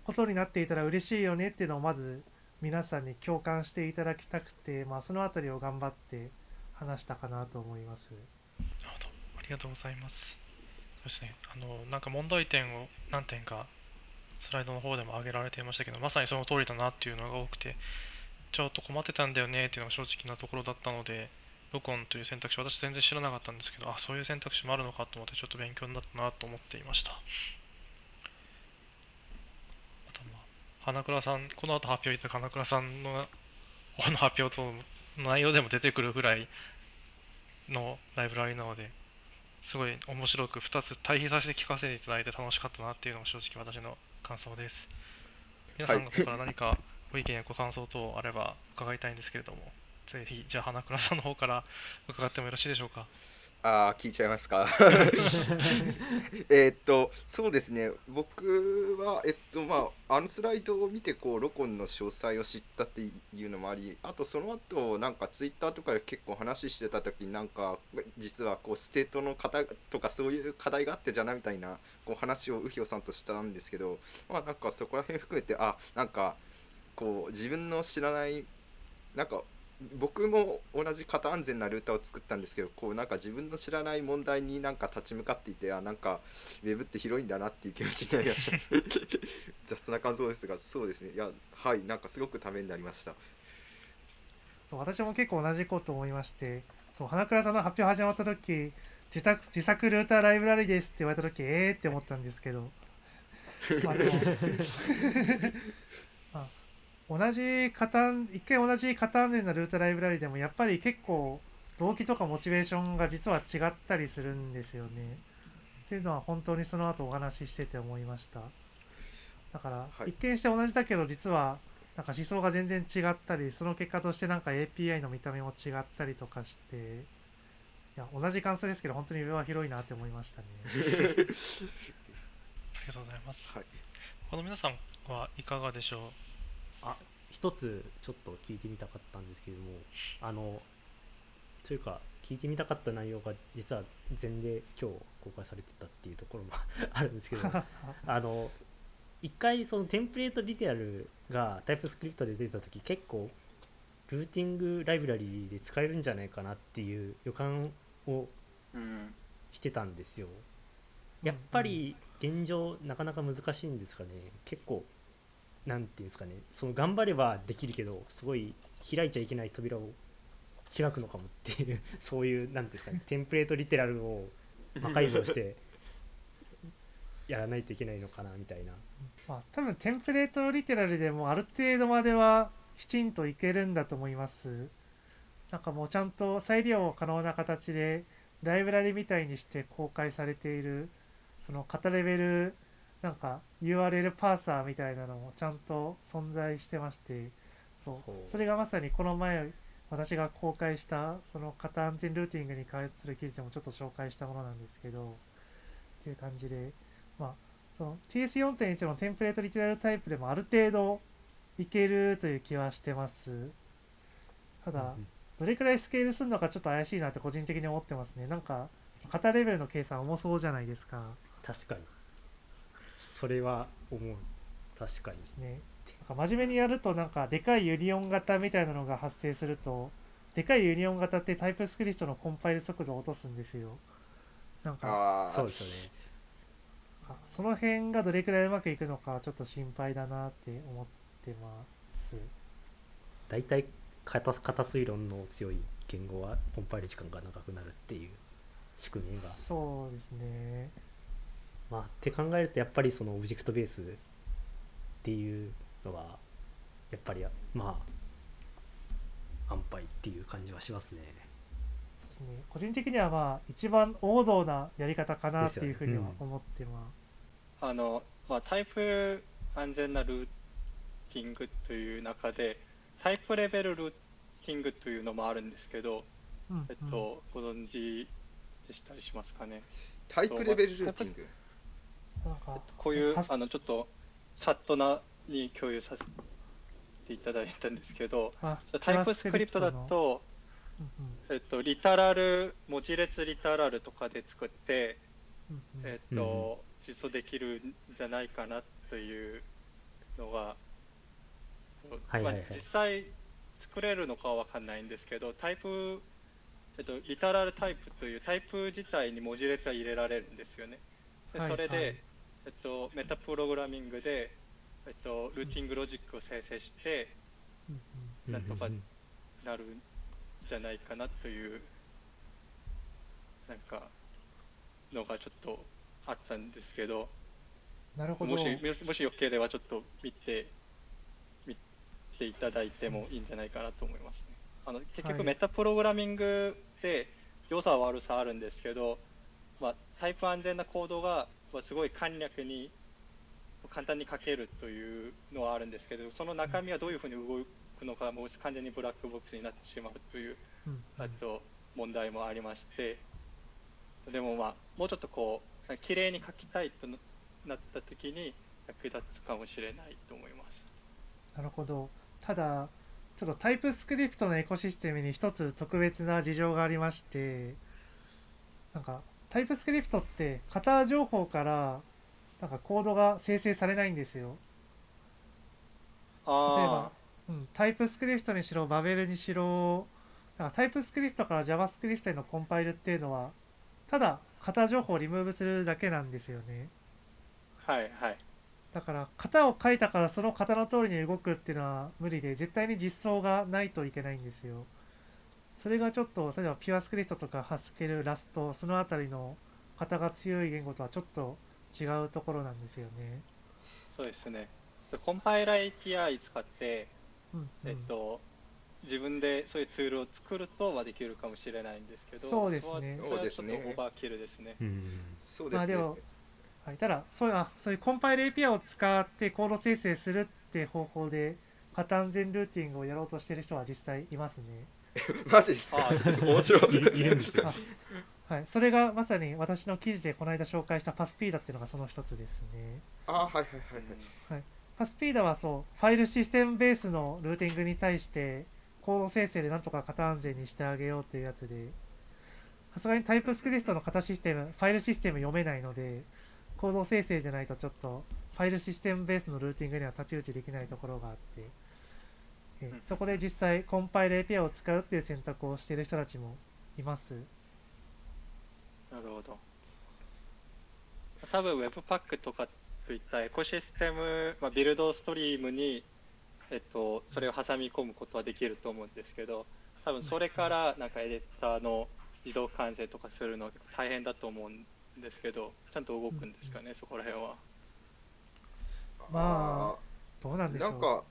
ことになっていたら嬉しいよねっていうのをまず皆さんに共感していただきたくて、まあ、そのあたりを頑張って話したかなと思います。なるほど。ありがとうございます。そうですね。あのなんか問題点を何点かスライドの方でも挙げられていましたけどまさにその通りだなっていうのが多くてちょっと困ってたんだよねっていうのが正直なところだったのでロコンという選択肢私全然知らなかったんですけどあそういう選択肢もあるのかと思ってちょっと勉強になったなと思っていましたあとまあ花倉さんこの後発表いた花倉さんのこの発表との内容でも出てくるぐらいのライブラリなのですごい面白く2つ対比させて聞かせていただいて楽しかったなっていうのが正直私の感想です皆さんの方から何かご意見やご感想等あれば伺いたいんですけれどもぜひじゃあ花倉さんの方から伺ってもよろしいでしょうか？ああ聞いちゃいますか？えーっとそうですね。僕はえっとまああのスライドを見てこうロコンの詳細を知ったっていうのもありあとその後なんかツイッターとかで結構話してた時になんか実はこう state の型とかそういう課題があってじゃなみたいなこう話を uhyo さんとしたんですけどまあなんかそこら辺含めてあなんかこう自分の知らないなんか僕も同じ型安全なルーターを作ったんですけどこうなんか自分の知らない問題になんか立ち向かっていてあなんかウェブって広いんだなっていう気持ちになりました。雑な感想ですがそうですね。いやはいなんかすごくためになりました。そう私も結構同じこと思いましてそう花倉さんの発表始まった時自宅自作ルーターライブラリですって言われた時えーって思ったんですけど。まあでもまあ同じ型一回同じ型安全なルーターライブラリでもやっぱり結構動機とかモチベーションが実は違ったりするんですよね。っていうのは本当にその後お話ししてて思いました。だからはい一見して同じだけど実はなんか思想が全然違ったりその結果としてなんか API の見た目も違ったりとかしていや同じ感想ですけど本当に上は広いなって思いましたね。ありがとうございますはい他の皆さんはいかがでしょあ一つちょっと聞いてみたかったんですけれどもあのというか聞いてみたかった内容が実は前で今日公開されてたっていうところも あるんですけど あの一回そのテンプレートリテラルがタイプスクリプトで出た時結構ルーティングライブラリで使えるんじゃないかなっていう予感をうんしてたんですよ。やっぱり現状なかなか難しいんですかね。結構なんていうんですかねその頑張ればできるけどすごい開いちゃいけない扉を開くのかもっていう そういうなんていうんですかねテンプレートリテラルを魔改造して やらないといけないのかなみたいなまあ多分テンプレートリテラルでもある程度まではきちんといけるんだと思います。なんかもうちゃんと再利用可能な形でライブラリみたいにして公開されているその型レベルなんか URL パーサーみたいなのもちゃんと存在してましてそほう。うそれがまさにこの前私が公開したその型安全ルーティングに関する記事でもちょっと紹介したものなんですけどっていう感じでまあその TS4.1 のテンプレートリテラルタイプでもある程度いけるという気はしてます。ただ、うんどれくらいスケールするのかちょっと怪しいなって個人的に思ってますね。なんか型レベルの計算重そうじゃないですか。確かにそれは思う。確かに。ですねなんか真面目にやるとなんかでかい union 型みたいなのが発生するとでかい union 型って TypeScript のコンパイル速度を落とすんですよ。なんかそうですよねあその辺がどれくらいうまくいくのかちょっと心配だなって思ってます。大体型型推論の強い言語はコンパイル時間が長くなるっていう仕組みが。そうですねまあって考えるとやっぱりそのオブジェクトベースっていうのはやっぱりまあ安牌っていう感じはしますね。そうですね。個人的にはまあ一番王道なやり方かなっていうふうには思ってます、あの、まあ、タイプ安全なルーティングという中で、タイプレベルルーティングというのもあるんですけど、うんえっと、ご存知でしたりしますかね。タイプレベルルーティング？うんなんかこういうあの、ちょっとチャットなに共有させていただいたんですけど、あタイプスクリプトだと、うんえっと、リタラル、文字列リタラルとかで作って、うんうん。うんえっと、実装できるんじゃないかなというのが、そうはいはいはい。まあ、実際作れるのかはわかんないんですけど、タイプえっと、リタラルタイプというタイプ自体に文字列が入れられるんですよね。ではいそれで、はいえっと、メタプログラミングで、えっと、ルーティングロジックを生成してなんとかなるんじゃないかなというなんかのがちょっとあったんですけどなるほど。もしもしよければちょっと見て見ていただいてもいいんじゃないかなと思いますね。あの結はい。局メタプログラミングで良さは悪さあるんですけど、まあ、タイプ安全なコードがまあすごい簡略に簡単に書けるというのはあるんですけどその中身はどういうふうに動くのかもう完全にブラックボックスになってしまうというあと問題もありましてでもまあもうちょっとこう綺麗に書きたいとななった時に役立つかもしれないと思います。なるほどただちょっとタイプスクリプトのエコシステムに一つ特別な事情がありましてなんかタイプスクリプトって型情報からなんかコードが生成されないんですよ。例えばあ、うん、タイプスクリプトにしろバベルにしろなんかタイプスクリプトから JavaScript へのコンパイルっていうのはただ型情報をリムーブするだけなんですよね。あはいはい。だから型を書いたからその型の通りに動くっていうのは無理で絶対に実装がないといけないんですよそれがちょっと例えばピュアスクリプトとかハスケルラストそのあたりの型が強い言語とはちょっと違うところなんですよねそうですね。コンパイラー API 使って、うんうんえっと、自分でそういうツールを作るとはできるかもしれないんですけど、そうですねそうですねオーバーキルですね。うんそうですね。まあでもはい、ただそうあそういうコンパイル API を使ってコード生成するって方法で型安全ルーティングをやろうとしてる人は実際いますね マジっすか？あ 面白い。いるんですよあ はい、それがまさに私の記事でこの間紹介したパスピーダっていうのがその一つですね。あはいはいはいはい。パスピーダはそう、ファイルシステムベースのルーティングに対して、コード生成でなんとか型安全にしてあげようっていうやつで、さすがにタイプスクリプトの型システム、ファイルシステム読めないので、コード生成じゃないとちょっと、ファイルシステムベースのルーティングには太刀打ちできないところがあって、そこで実際、コンパイル API を使うっていう選択をしている人たちもいます。なるほど。多分 Webpack とかといったエコシステム、まあ、ビルドストリームに、えっと、それを挟み込むことはできると思うんですけど、多分それからなんかエディターの自動完成とかするの大変だと思うんですけど、ちゃんと動くんですかね、そこら辺は。まどうなんでしょう。なんか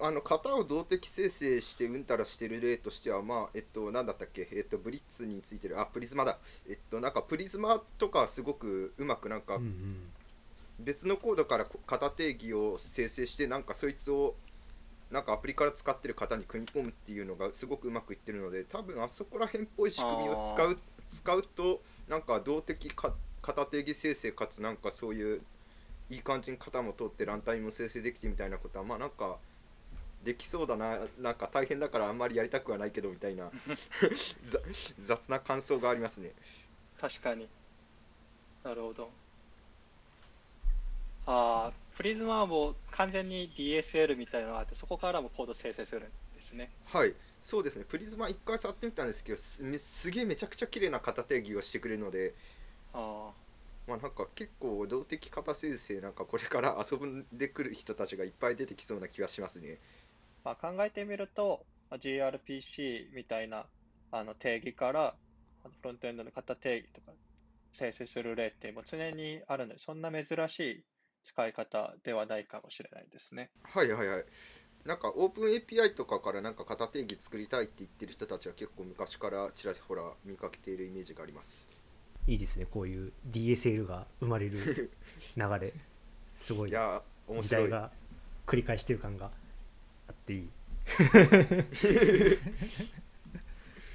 あの型を動的生成してうんたらしてる例としてはまあえっと何だったっけ？えっとブリッツについてる。あプリズマだ。えっとなんかプリズマとかすごくうまくなんか別のコードからこ型定義を生成してなんかそいつをなんかアプリから使ってる型に組み込むっていうのがすごくうまくいってるので多分あそこら辺っぽい仕組みを使う使うとなんか動的か型定義生成かつなんかそういういい感じに型も通ってランタイムも生成できてみたいなことはまあなんかできそうだななんか大変だからあんまりやりたくはないけどみたいな ざ雑な感想がありますね。確かに。なるほど。ああ、プリズマはもう完全に DSL みたいなのがあって、そこからもコード生成するんですね。はい、そうですね、プリズマ一回触ってみたんですけど、すめすげえめちゃくちゃ綺麗な型定義をしてくれるので、あまあなんか結構動的型生成なんかこれから遊んでくる人たちがいっぱい出てきそうな気がしますね。まあ、考えてみると、まあ gRPC みたいなあの定義から、あのフロントエンドの型定義とか生成する例ってもう常にあるので、そんな珍しい使い方ではないかもしれないですね。はいはいはい。なんかオープン API とかからなんか型定義作りたいって言ってる人たちは結構昔からちらほら見かけているイメージがあります。いいですねこういう DSL が生まれる流れすごいいやー、面白い。時代が繰り返してる感があっていい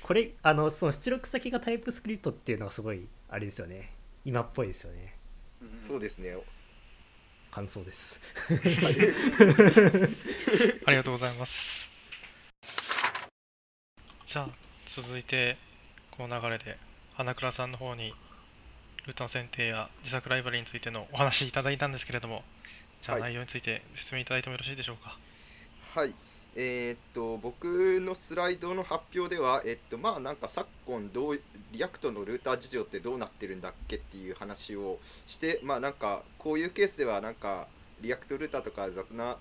これあのその出力先がタイプスクリプトっていうのがすごいあれですよね今っぽいですよねそうですね。感想です ありがとうございます。じゃあ、続いて、この流れで、花倉さんの方に、ルートの選定や自作ライブラリについてのお話しいただいたんですけれども、じゃあはい内容について説明いただいてもよろしいでしょうか？はい。はい。えーっと僕のスライドの発表では、えっとまあなんか昨今どう React のルーター事情ってどうなってるんだっけっていう話をしてまあなんかこういうケースではなんか React Router とか雑な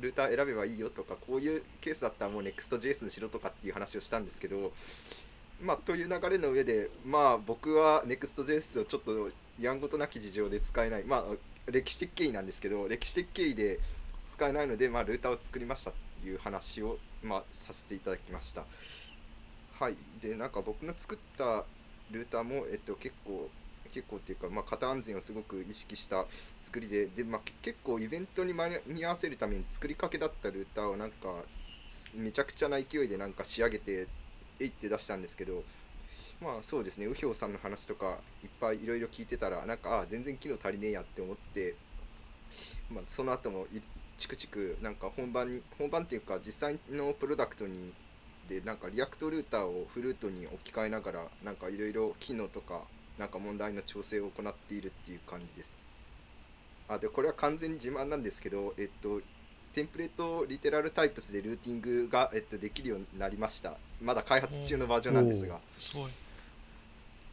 ルーター選べばいいよとかこういうケースだったらもう Next.js にしろとかっていう話をしたんですけどまあという流れの上でまあ僕は Next.js をちょっとやんごとなき事情で使えない。まあ歴史的経緯なんですけど歴史的経緯で使えないので、まあ、ルーターを作りましたっていう話を、まあ、させていただきました。はい。でなんか僕の作ったルーターも、えっと、結構結構っていうか、まあ、型安全をすごく意識した作りでで、まあ、結構イベントに間に合わせるために作りかけだったルーターをなんかめちゃくちゃな勢いでなんか仕上げてえいって出したんですけどまあそうですね。右京さんの話とかいっぱいいろいろ聞いてたらなんかあ全然機能足りねえやって思って、まあ、その後もいチクチクなんか本番に本番っていうか実際のプロダクトにでなんかリアクトルーターをフルートに置き換えながらなんかいろいろ機能とかなんか問題の調整を行っているっていう感じです。あでこれは完全に自慢なんですけどえっとテンプレートリテラルタイプスでルーティングが、えっと、できるようになりました。まだ開発中のバージョンなんですが。す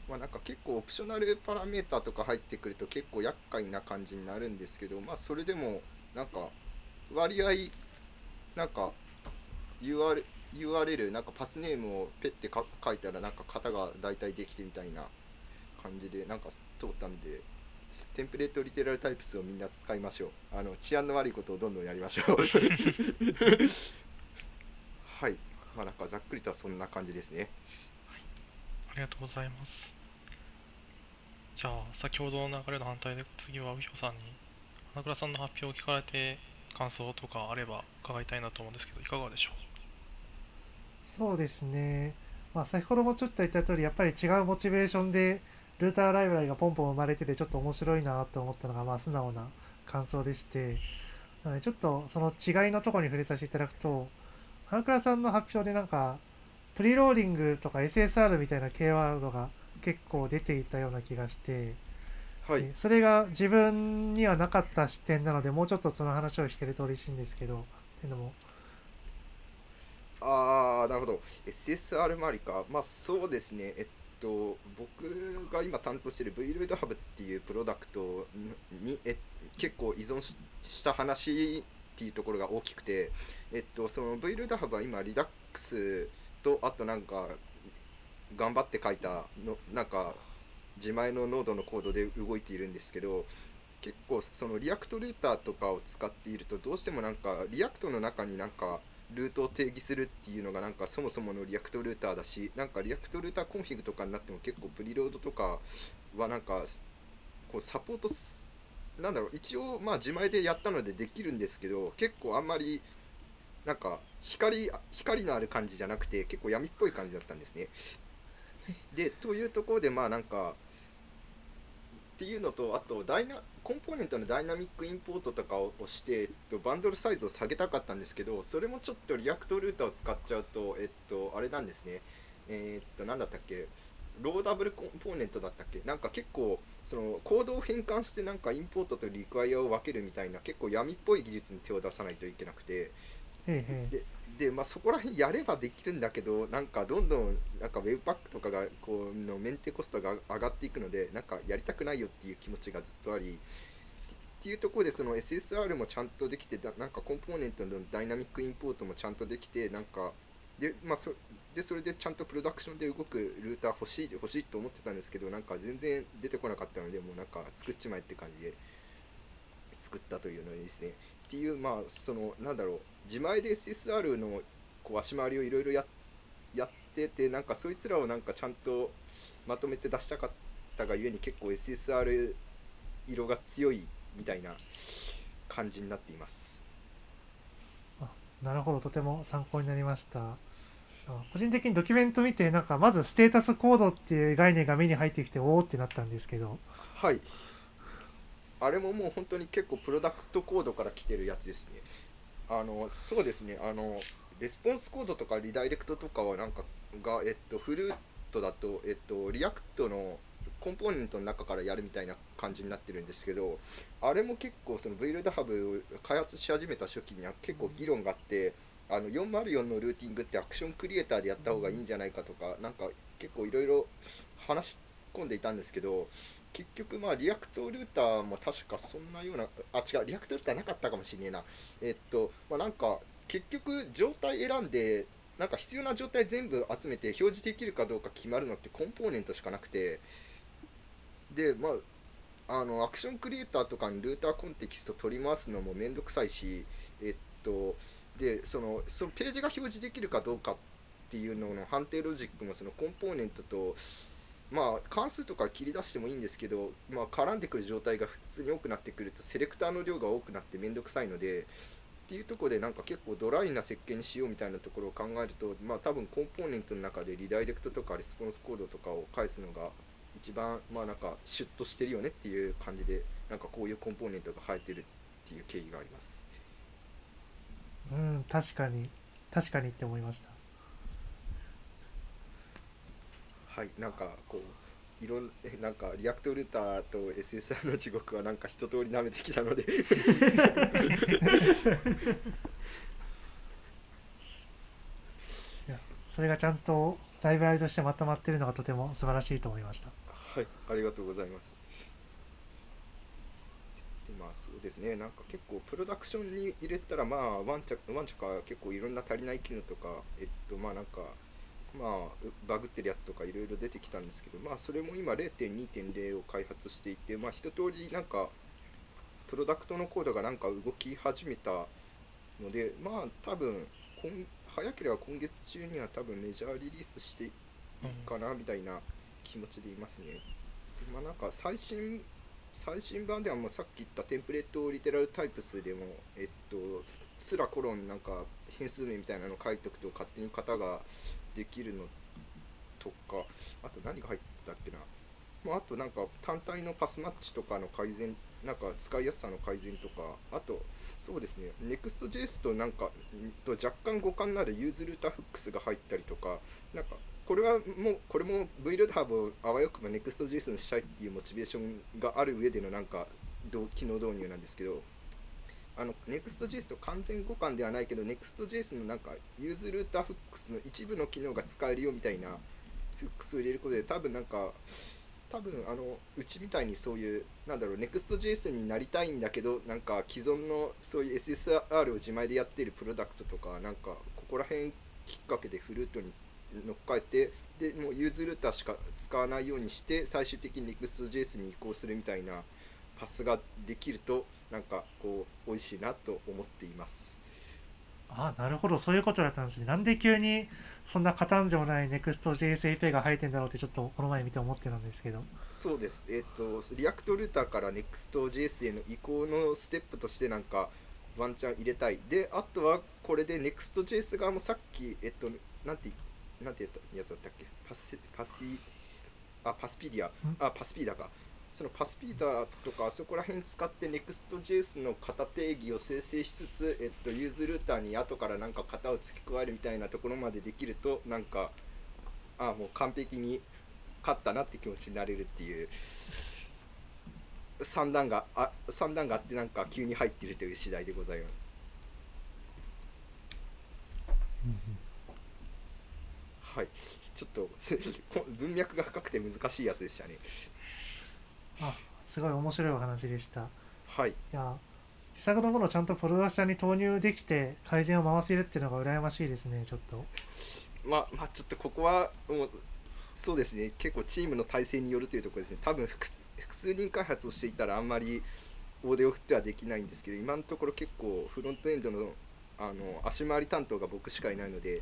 まあ、なんか結構オプショナルパラメーターとか入ってくると結構厄介な感じになるんですけど、まあ、それでもなんか割合なんか URL, URL なんかパスネームをペッて書いたらなんか型が大体できてみたいな感じでなんか通ったんでテンプレートリテラルタイプスをみんな使いましょう。あの治安の悪いことをどんどんやりましょう。はい。まあなんかざっくりとはそんな感じですね。ありがとうございます。じゃあ先ほどの流れの反対で次は右京さんに花倉さんの発表を聞かれて感想とかあれば伺いたいなと思うんですけどいかがでしょう？そうですね、まあ、先ほどもちょっと言った通りやっぱり違うモチベーションでルーターライブラリがポンポン生まれててちょっと面白いなと思ったのがまあ素直な感想でして。なのでちょっとその違いのとこに触れさせていただくと花倉さんの発表でなんかプリローディングとか SSR みたいなキーワードが結構出ていたような気がして、はい。でそれが自分にはなかった視点なのでもうちょっとその話を聞けると嬉しいんですけどっていうのも。ああなるほど。SSR 周りか。まあそうですね。えっと僕が今担当している VLoad Hub っていうプロダクトにえ結構依存した話っていうところが大きくてえっとその VLoad Hub は今 Redux とあとなんか頑張って書いたのなんか自前の Node のコードで動いているんですけど結構その React Router とかを使っているとどうしてもなんか React の中になんかルートを定義するっていうのがなんかそもそもの React Router だしなんか React Router Config とかになっても結構 preload とかはなんかこうサポートなんだろう一応まあ自前でやったのでできるんですけど結構あんまりなんか光光のある感じじゃなくて結構闇っぽい感じだったんですね。でというところでまあなんかっていうのとあとダイナコンポーネントのダイナミックインポートとかを押して、えっと、バンドルサイズを下げたかったんですけどそれもちょっとリアクトルーターを使っちゃうとえっとあれなんですね。えーっと何だったっけ？ローダブルコンポーネントだったっけ？なんか結構そのコードを変換してなんかインポートとリクワイアを分けるみたいな結構闇っぽい技術に手を出さないといけなくて。へえへえで、まあ、そこら辺やればできるんだけどなんかどんどんなんかウェブパックとかがこうのメンテコストが上がっていくのでなんかやりたくないよっていう気持ちがずっとありっていうところでその SSR もちゃんとできてなんかコンポーネントのダイナミックインポートもちゃんとできてなんかで,、まあ、そでそれでちゃんとプロダクションで動くルーター欲しい欲しいと思ってたんですけどなんか全然出てこなかったのでもうなんか作っちまえって感じで作ったというのですね。っていうまあそのなんだろう自前で SSR のこう足回りをいろいろややっててなんかそいつらをなんかちゃんとまとめて出したかったがゆえに結構 SSR 色が強いみたいな感じになっています。なるほど。とても参考になりました。あ個人的にドキュメント見てなんかまず status code っていう概念が目に入ってきておおってなったんですけど。はい。あれももう本当に結構 product code から来てるやつですねあのそうですね。あの response code とか redirect とかはなんかがえっと Froute だとえっと React のコンポーネントの中からやるみたいな感じになってるんですけどあれも結構その VLoad Hub を開発し始めた初期には結構議論があってあの404のルーティングって action creator でやった方がいいんじゃないかとかなんか結構いろいろ話し込んでいたんですけど結局まあ React Router も確かそんなようなあ違う React Router なかったかもしれねえな。えっとまあなんか結局状態選んでなんか必要な状態全部集めて表示できるかどうか決まるのってコンポーネントしかなくて。でまああの action creator とかに router context 取り回すのもめんどくさいしえっとでそのそのページが表示できるかどうかっていうのの判定ロジックもそのコンポーネントとまあ関数とか切り出してもいいんですけど、まあ、絡んでくる状態が普通に多くなってくると selector の量が多くなって面倒くさいのでっていうところでなんか結構 DRY な設計にしようみたいなところを考えるとまあ多分コンポーネントの中で redirect とか response code とかを返すのが一番まあなんかシュッとしてるよねっていう感じでなんかこういうコンポーネントが生えてるっていう経緯があります。うん確かに確かにって思いましたはい、なんかこういろんえ なんかリアクトルーターと SSR の地獄はなんか一通り舐めてきたので。それがちゃんとライブラリとしてまとまってるのがとても素晴らしいと思いました。はいありがとうございます。でまあそうですねなんか結構プロダクションに入れたらまあワンチャワンチャか結構いろんな足りない機能とかえっとまあなんかまあバグってるやつとかいろいろ出てきたんですけどまあそれも今0.2.0を開発していてまあ一通りなんかプロダクトのコードがなんか動き始めたのでまあ多分今早ければ今月中には多分メジャーリリースしていいかなみたいな気持ちでいますね。でまあなんか最新最新版ではもうさっき言ったテンプレートリテラルタイプスでもえっとスラコロンなんか変数名みたいなの書いておくと勝手に型ができるのとかあと何が入ってたっけな。まあ、あとなんか単体のパスマッチとかの改善なんか使いやすさの改善とかあとそうですね Next.js となんかと若干互換になる useRouter hooks が入ったりとかなんかこれはもうこれも VLOADHub をあわよくば Next.js にしたいっていうモチベーションがある上でのなんか機能導入なんですけどあの Next.js と完全互換ではないけど Next.js のなんか useRouter hooks の一部の機能が使えるよみたいな hooks を入れることで多分なんか多分あのうちみたいにそういうなんだろう Next.js になりたいんだけどなんか既存のそういう SSR を自前でやっているプロダクトとかなんかここら辺きっかけでフルートに乗っかえてでもうユーズルーターしか使わないようにして最終的に Next.js に移行するみたいなパスができるとなんかこう美味しいなと思っています。あなるほどそういうことだったんですねなんで急にそんな勝たんじもない Next.js API が入ってんだろうってちょっとこの前見て思ってたんですけどそうです。えっ、と、 React Router から Next.js への移行のステップとしてなんかワンチャン入れたい。で、あとはこれで Next.js 側もさっき、えっと、なんて、なんてやつだったっけ？パス、パシ、あ、パスピディア。あ、 pathpida か。その pathpida とか、あそこら辺使って Next.js の型定義を生成しつつ、えっと、 useRouter に後からなんか型を付け加えるみたいなところまでできると、なんか、あ、もう完璧に勝ったなって気持ちになれるっていう三段があ三段があってなんか急に入ってるという次第でございます。はい。ちょっと こ文脈が深くて難しいやつでしたねあすごい面白いお話でした。いはい。や自作のものをちゃんとプロダクションに投入できて改善を回せるっていうのが羨ましいですねちょっと。まあまあちょっとここはもうそうですね。結構チームの体制によるというところですね。多分複数複数人開発をしていたらあんまり大手を振ってはできないんですけど今のところ結構フロントエンドのあの足回り担当が僕しかいないので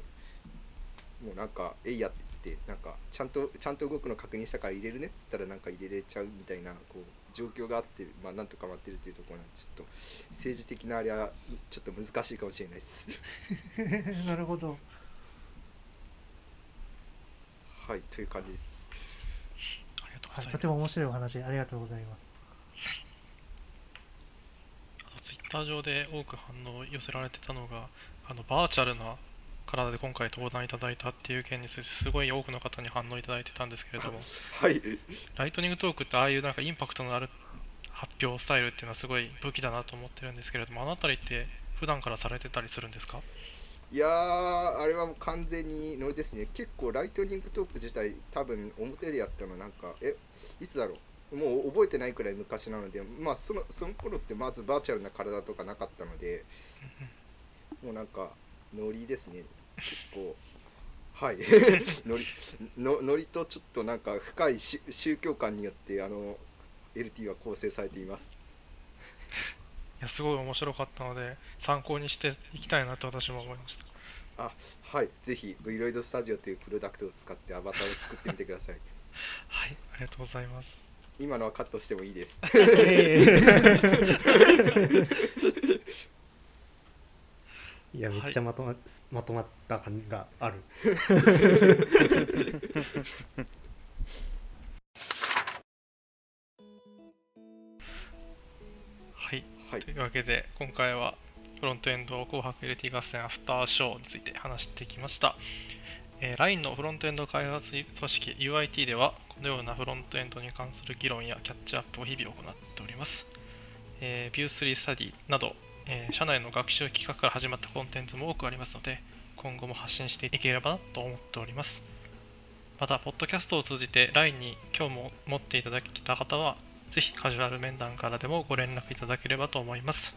もうなんか「えいや」って言ってなんかちゃんとちゃんと動くの確認したから入れるねっつったらなんか入れれちゃうみたいなこう状況があってまあなんとか待ってるというところなんでちょっと政治的なあれはちょっと難しいかもしれないです。なるほど。はいという感じです。ありがとうごはい、ざいます。とても面白いお話ありがとうございます。あとツイッター上で多く反応を寄せられてたのが、あのバーチャルな体で今回登壇いただいたっていう件についてすごい多くの方に反応いただいてたんですけれども、はい。ライトニングトークってああいうなんかインパクトのある発表スタイルっていうのはすごい武器だなと思ってるんですけれども、あのあたりって普段からされてたりするんですか？いやー、あれはもう完全にノリですね。結構ライトニングトーク自体、多分表でやったのなんか、え、いつだろう？もう覚えてないくらい昔なので、まあそのその頃ってまずバーチャルな体とかなかったので、もうなんかノリですね。結構。はい ノリのノリとちょっとなんか深いし宗教観によってあの LT は構成されています。いやすごい面白かったので参考にしていきたいなと私も思いましたあはい、ぜひ V ロイドスタジオというプロダクトを使ってアバターを作ってみてください。はいありがとうございます今のはカットしてもいいです。いやめっちゃまとま,、まとまった感がある。はい。はい。というわけで今回はフロントエンド紅白 LT 合戦アフターショーについて話してきました、えー LINE のフロントエンド開発組織 UIT ではこのようなフロントエンドに関する議論やキャッチアップを日々行っております、えー、View3 スタディなど、えー社内の学習企画から始まったコンテンツも多くありますので今後も発信していければなと思っておりますまた、ポッドキャストを通じて LINE に興味を持っていただけた方は、ぜひカジュアル面談からでもご連絡いただければと思います。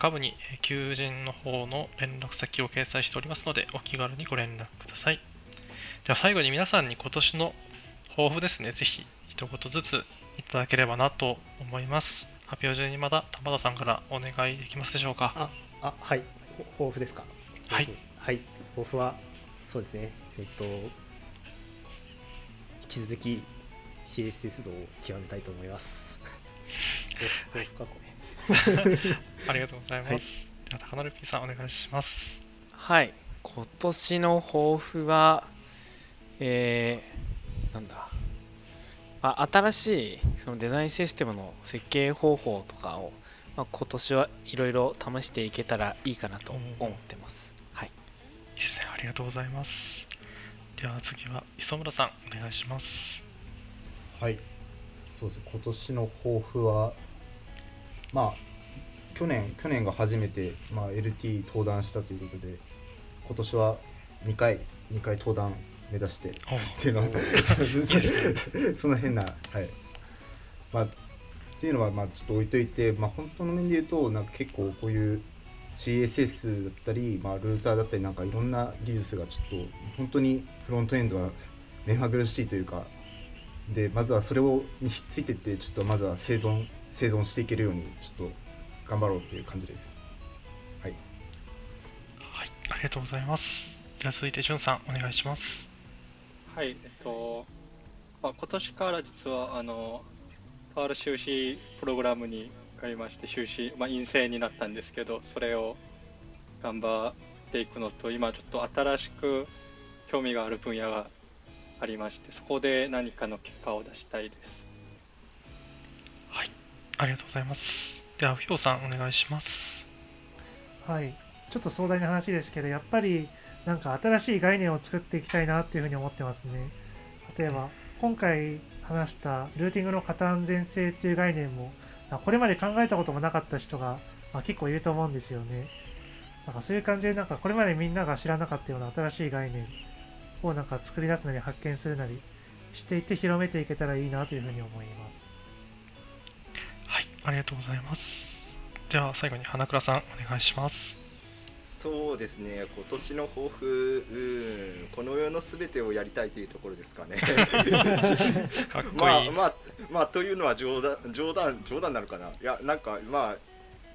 下部に求人の方の連絡先を掲載しておりますので、お気軽にご連絡ください。では最後に皆さんに今年の抱負ですね、ぜひ一言ずついただければなと思います。発表順にまた玉田さんからお願いできますでしょうか？ああはい。ほ抱負ですか？はい。抱負はい。抱負はそうですね。えっと引き続き CSS 道を極めたいと思います。抱負かこれ。ありがとうございます。では高成 P さんお願いします。はい。今年の抱負はえー、なんだ、まあ、新しいそのデザインシステムの設計方法とかを、まあ、今年はいろいろ試していけたらいいかなと思ってます、はいいい。ですね、ありがとうございます。では次は磯村さんお願いします。はい。そうですね。今年の抱負はまあ去年去年が初めて、まあ、LT 登壇したということで今年は2回2回登壇目指しておっていうのは その変なはい。まあっていうのはまあちょっと置いといて、まあ、本当の面で言うとなんか結構こういう CSS だったり、まあ、ルーターだったりなんかいろんな技術がちょっと本当にフロントエンドは目まぐるしいというかでまずはそれをにひっついてってちょっとまずは生存生存していけるようにちょっと頑張ろうっていう感じです。はい。はい、ありがとうございます。では続いてじゅんさんお願いします。はい、えっと、まあ、今年から実は、あの、とある修士プログラムに受かりまして、修士、まあ、陰性になったんですけど、それを頑張っていくのと、今ちょっと新しく興味がある分野がありまして、そこで何かの結果を出したいです。はい、ありがとうございます。では、ひょうさんお願いします。はい、ちょっと壮大な話ですけど、やっぱりなんか新しい概念を作っていきたいなっていうふうに思ってますね。例えば、今回話したルーティングの型安全性っていう概念も、まあこれまで考えたこともなかった人が、まあ、結構いると思うんですよね。なんかそういう感じで、なんかこれまでみんなが知らなかったような新しい概念をなんか作り出すなり発見するなりしていって広めていけたらいいなというふうに思います。はい、ありがとうございます。では、最後に花倉さんお願いします。そうですね、今年の抱負、うん、この世のすべてをやりたいというところですかね。かっこまあいい。まあまあというのは冗談冗談冗談なのかないやなんかま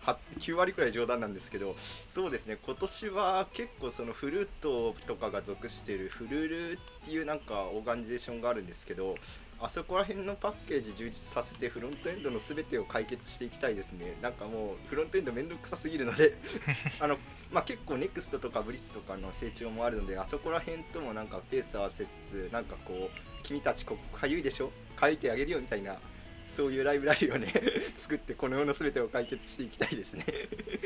あは9割くらい冗談なんですけどそうですね今年は結構そのフルートとかが属しているフルルっていうなんかオーガニゼーションがあるんですけどあそこら辺のパッケージ充実させてフロントエンドの全てを解決していきたいですねなんかもうフロントエンドめんどくさすぎるので あのまあ結構 NEXT とかブリッツとかの成長もあるのであそこら辺ともなんかペース合わせつつなんかこう君たちここかゆいでしょ？書いてあげるよみたいなそういうライブラリをね 作ってこの世の全てを解決していきたいですね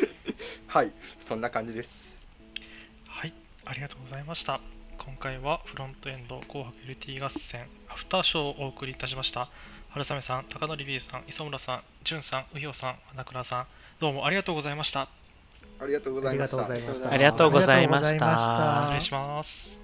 はいそんな感じですはい、ありがとうございました。今回はフロントエンド紅白 LT 合戦アフターショーをお送りいたしました。春雨さん、高典 B さん、磯村さん、じゅんさん、うひょうさん、花倉さん、どうもありがとうございました。ありがとうございました。ありがとうございました。失礼します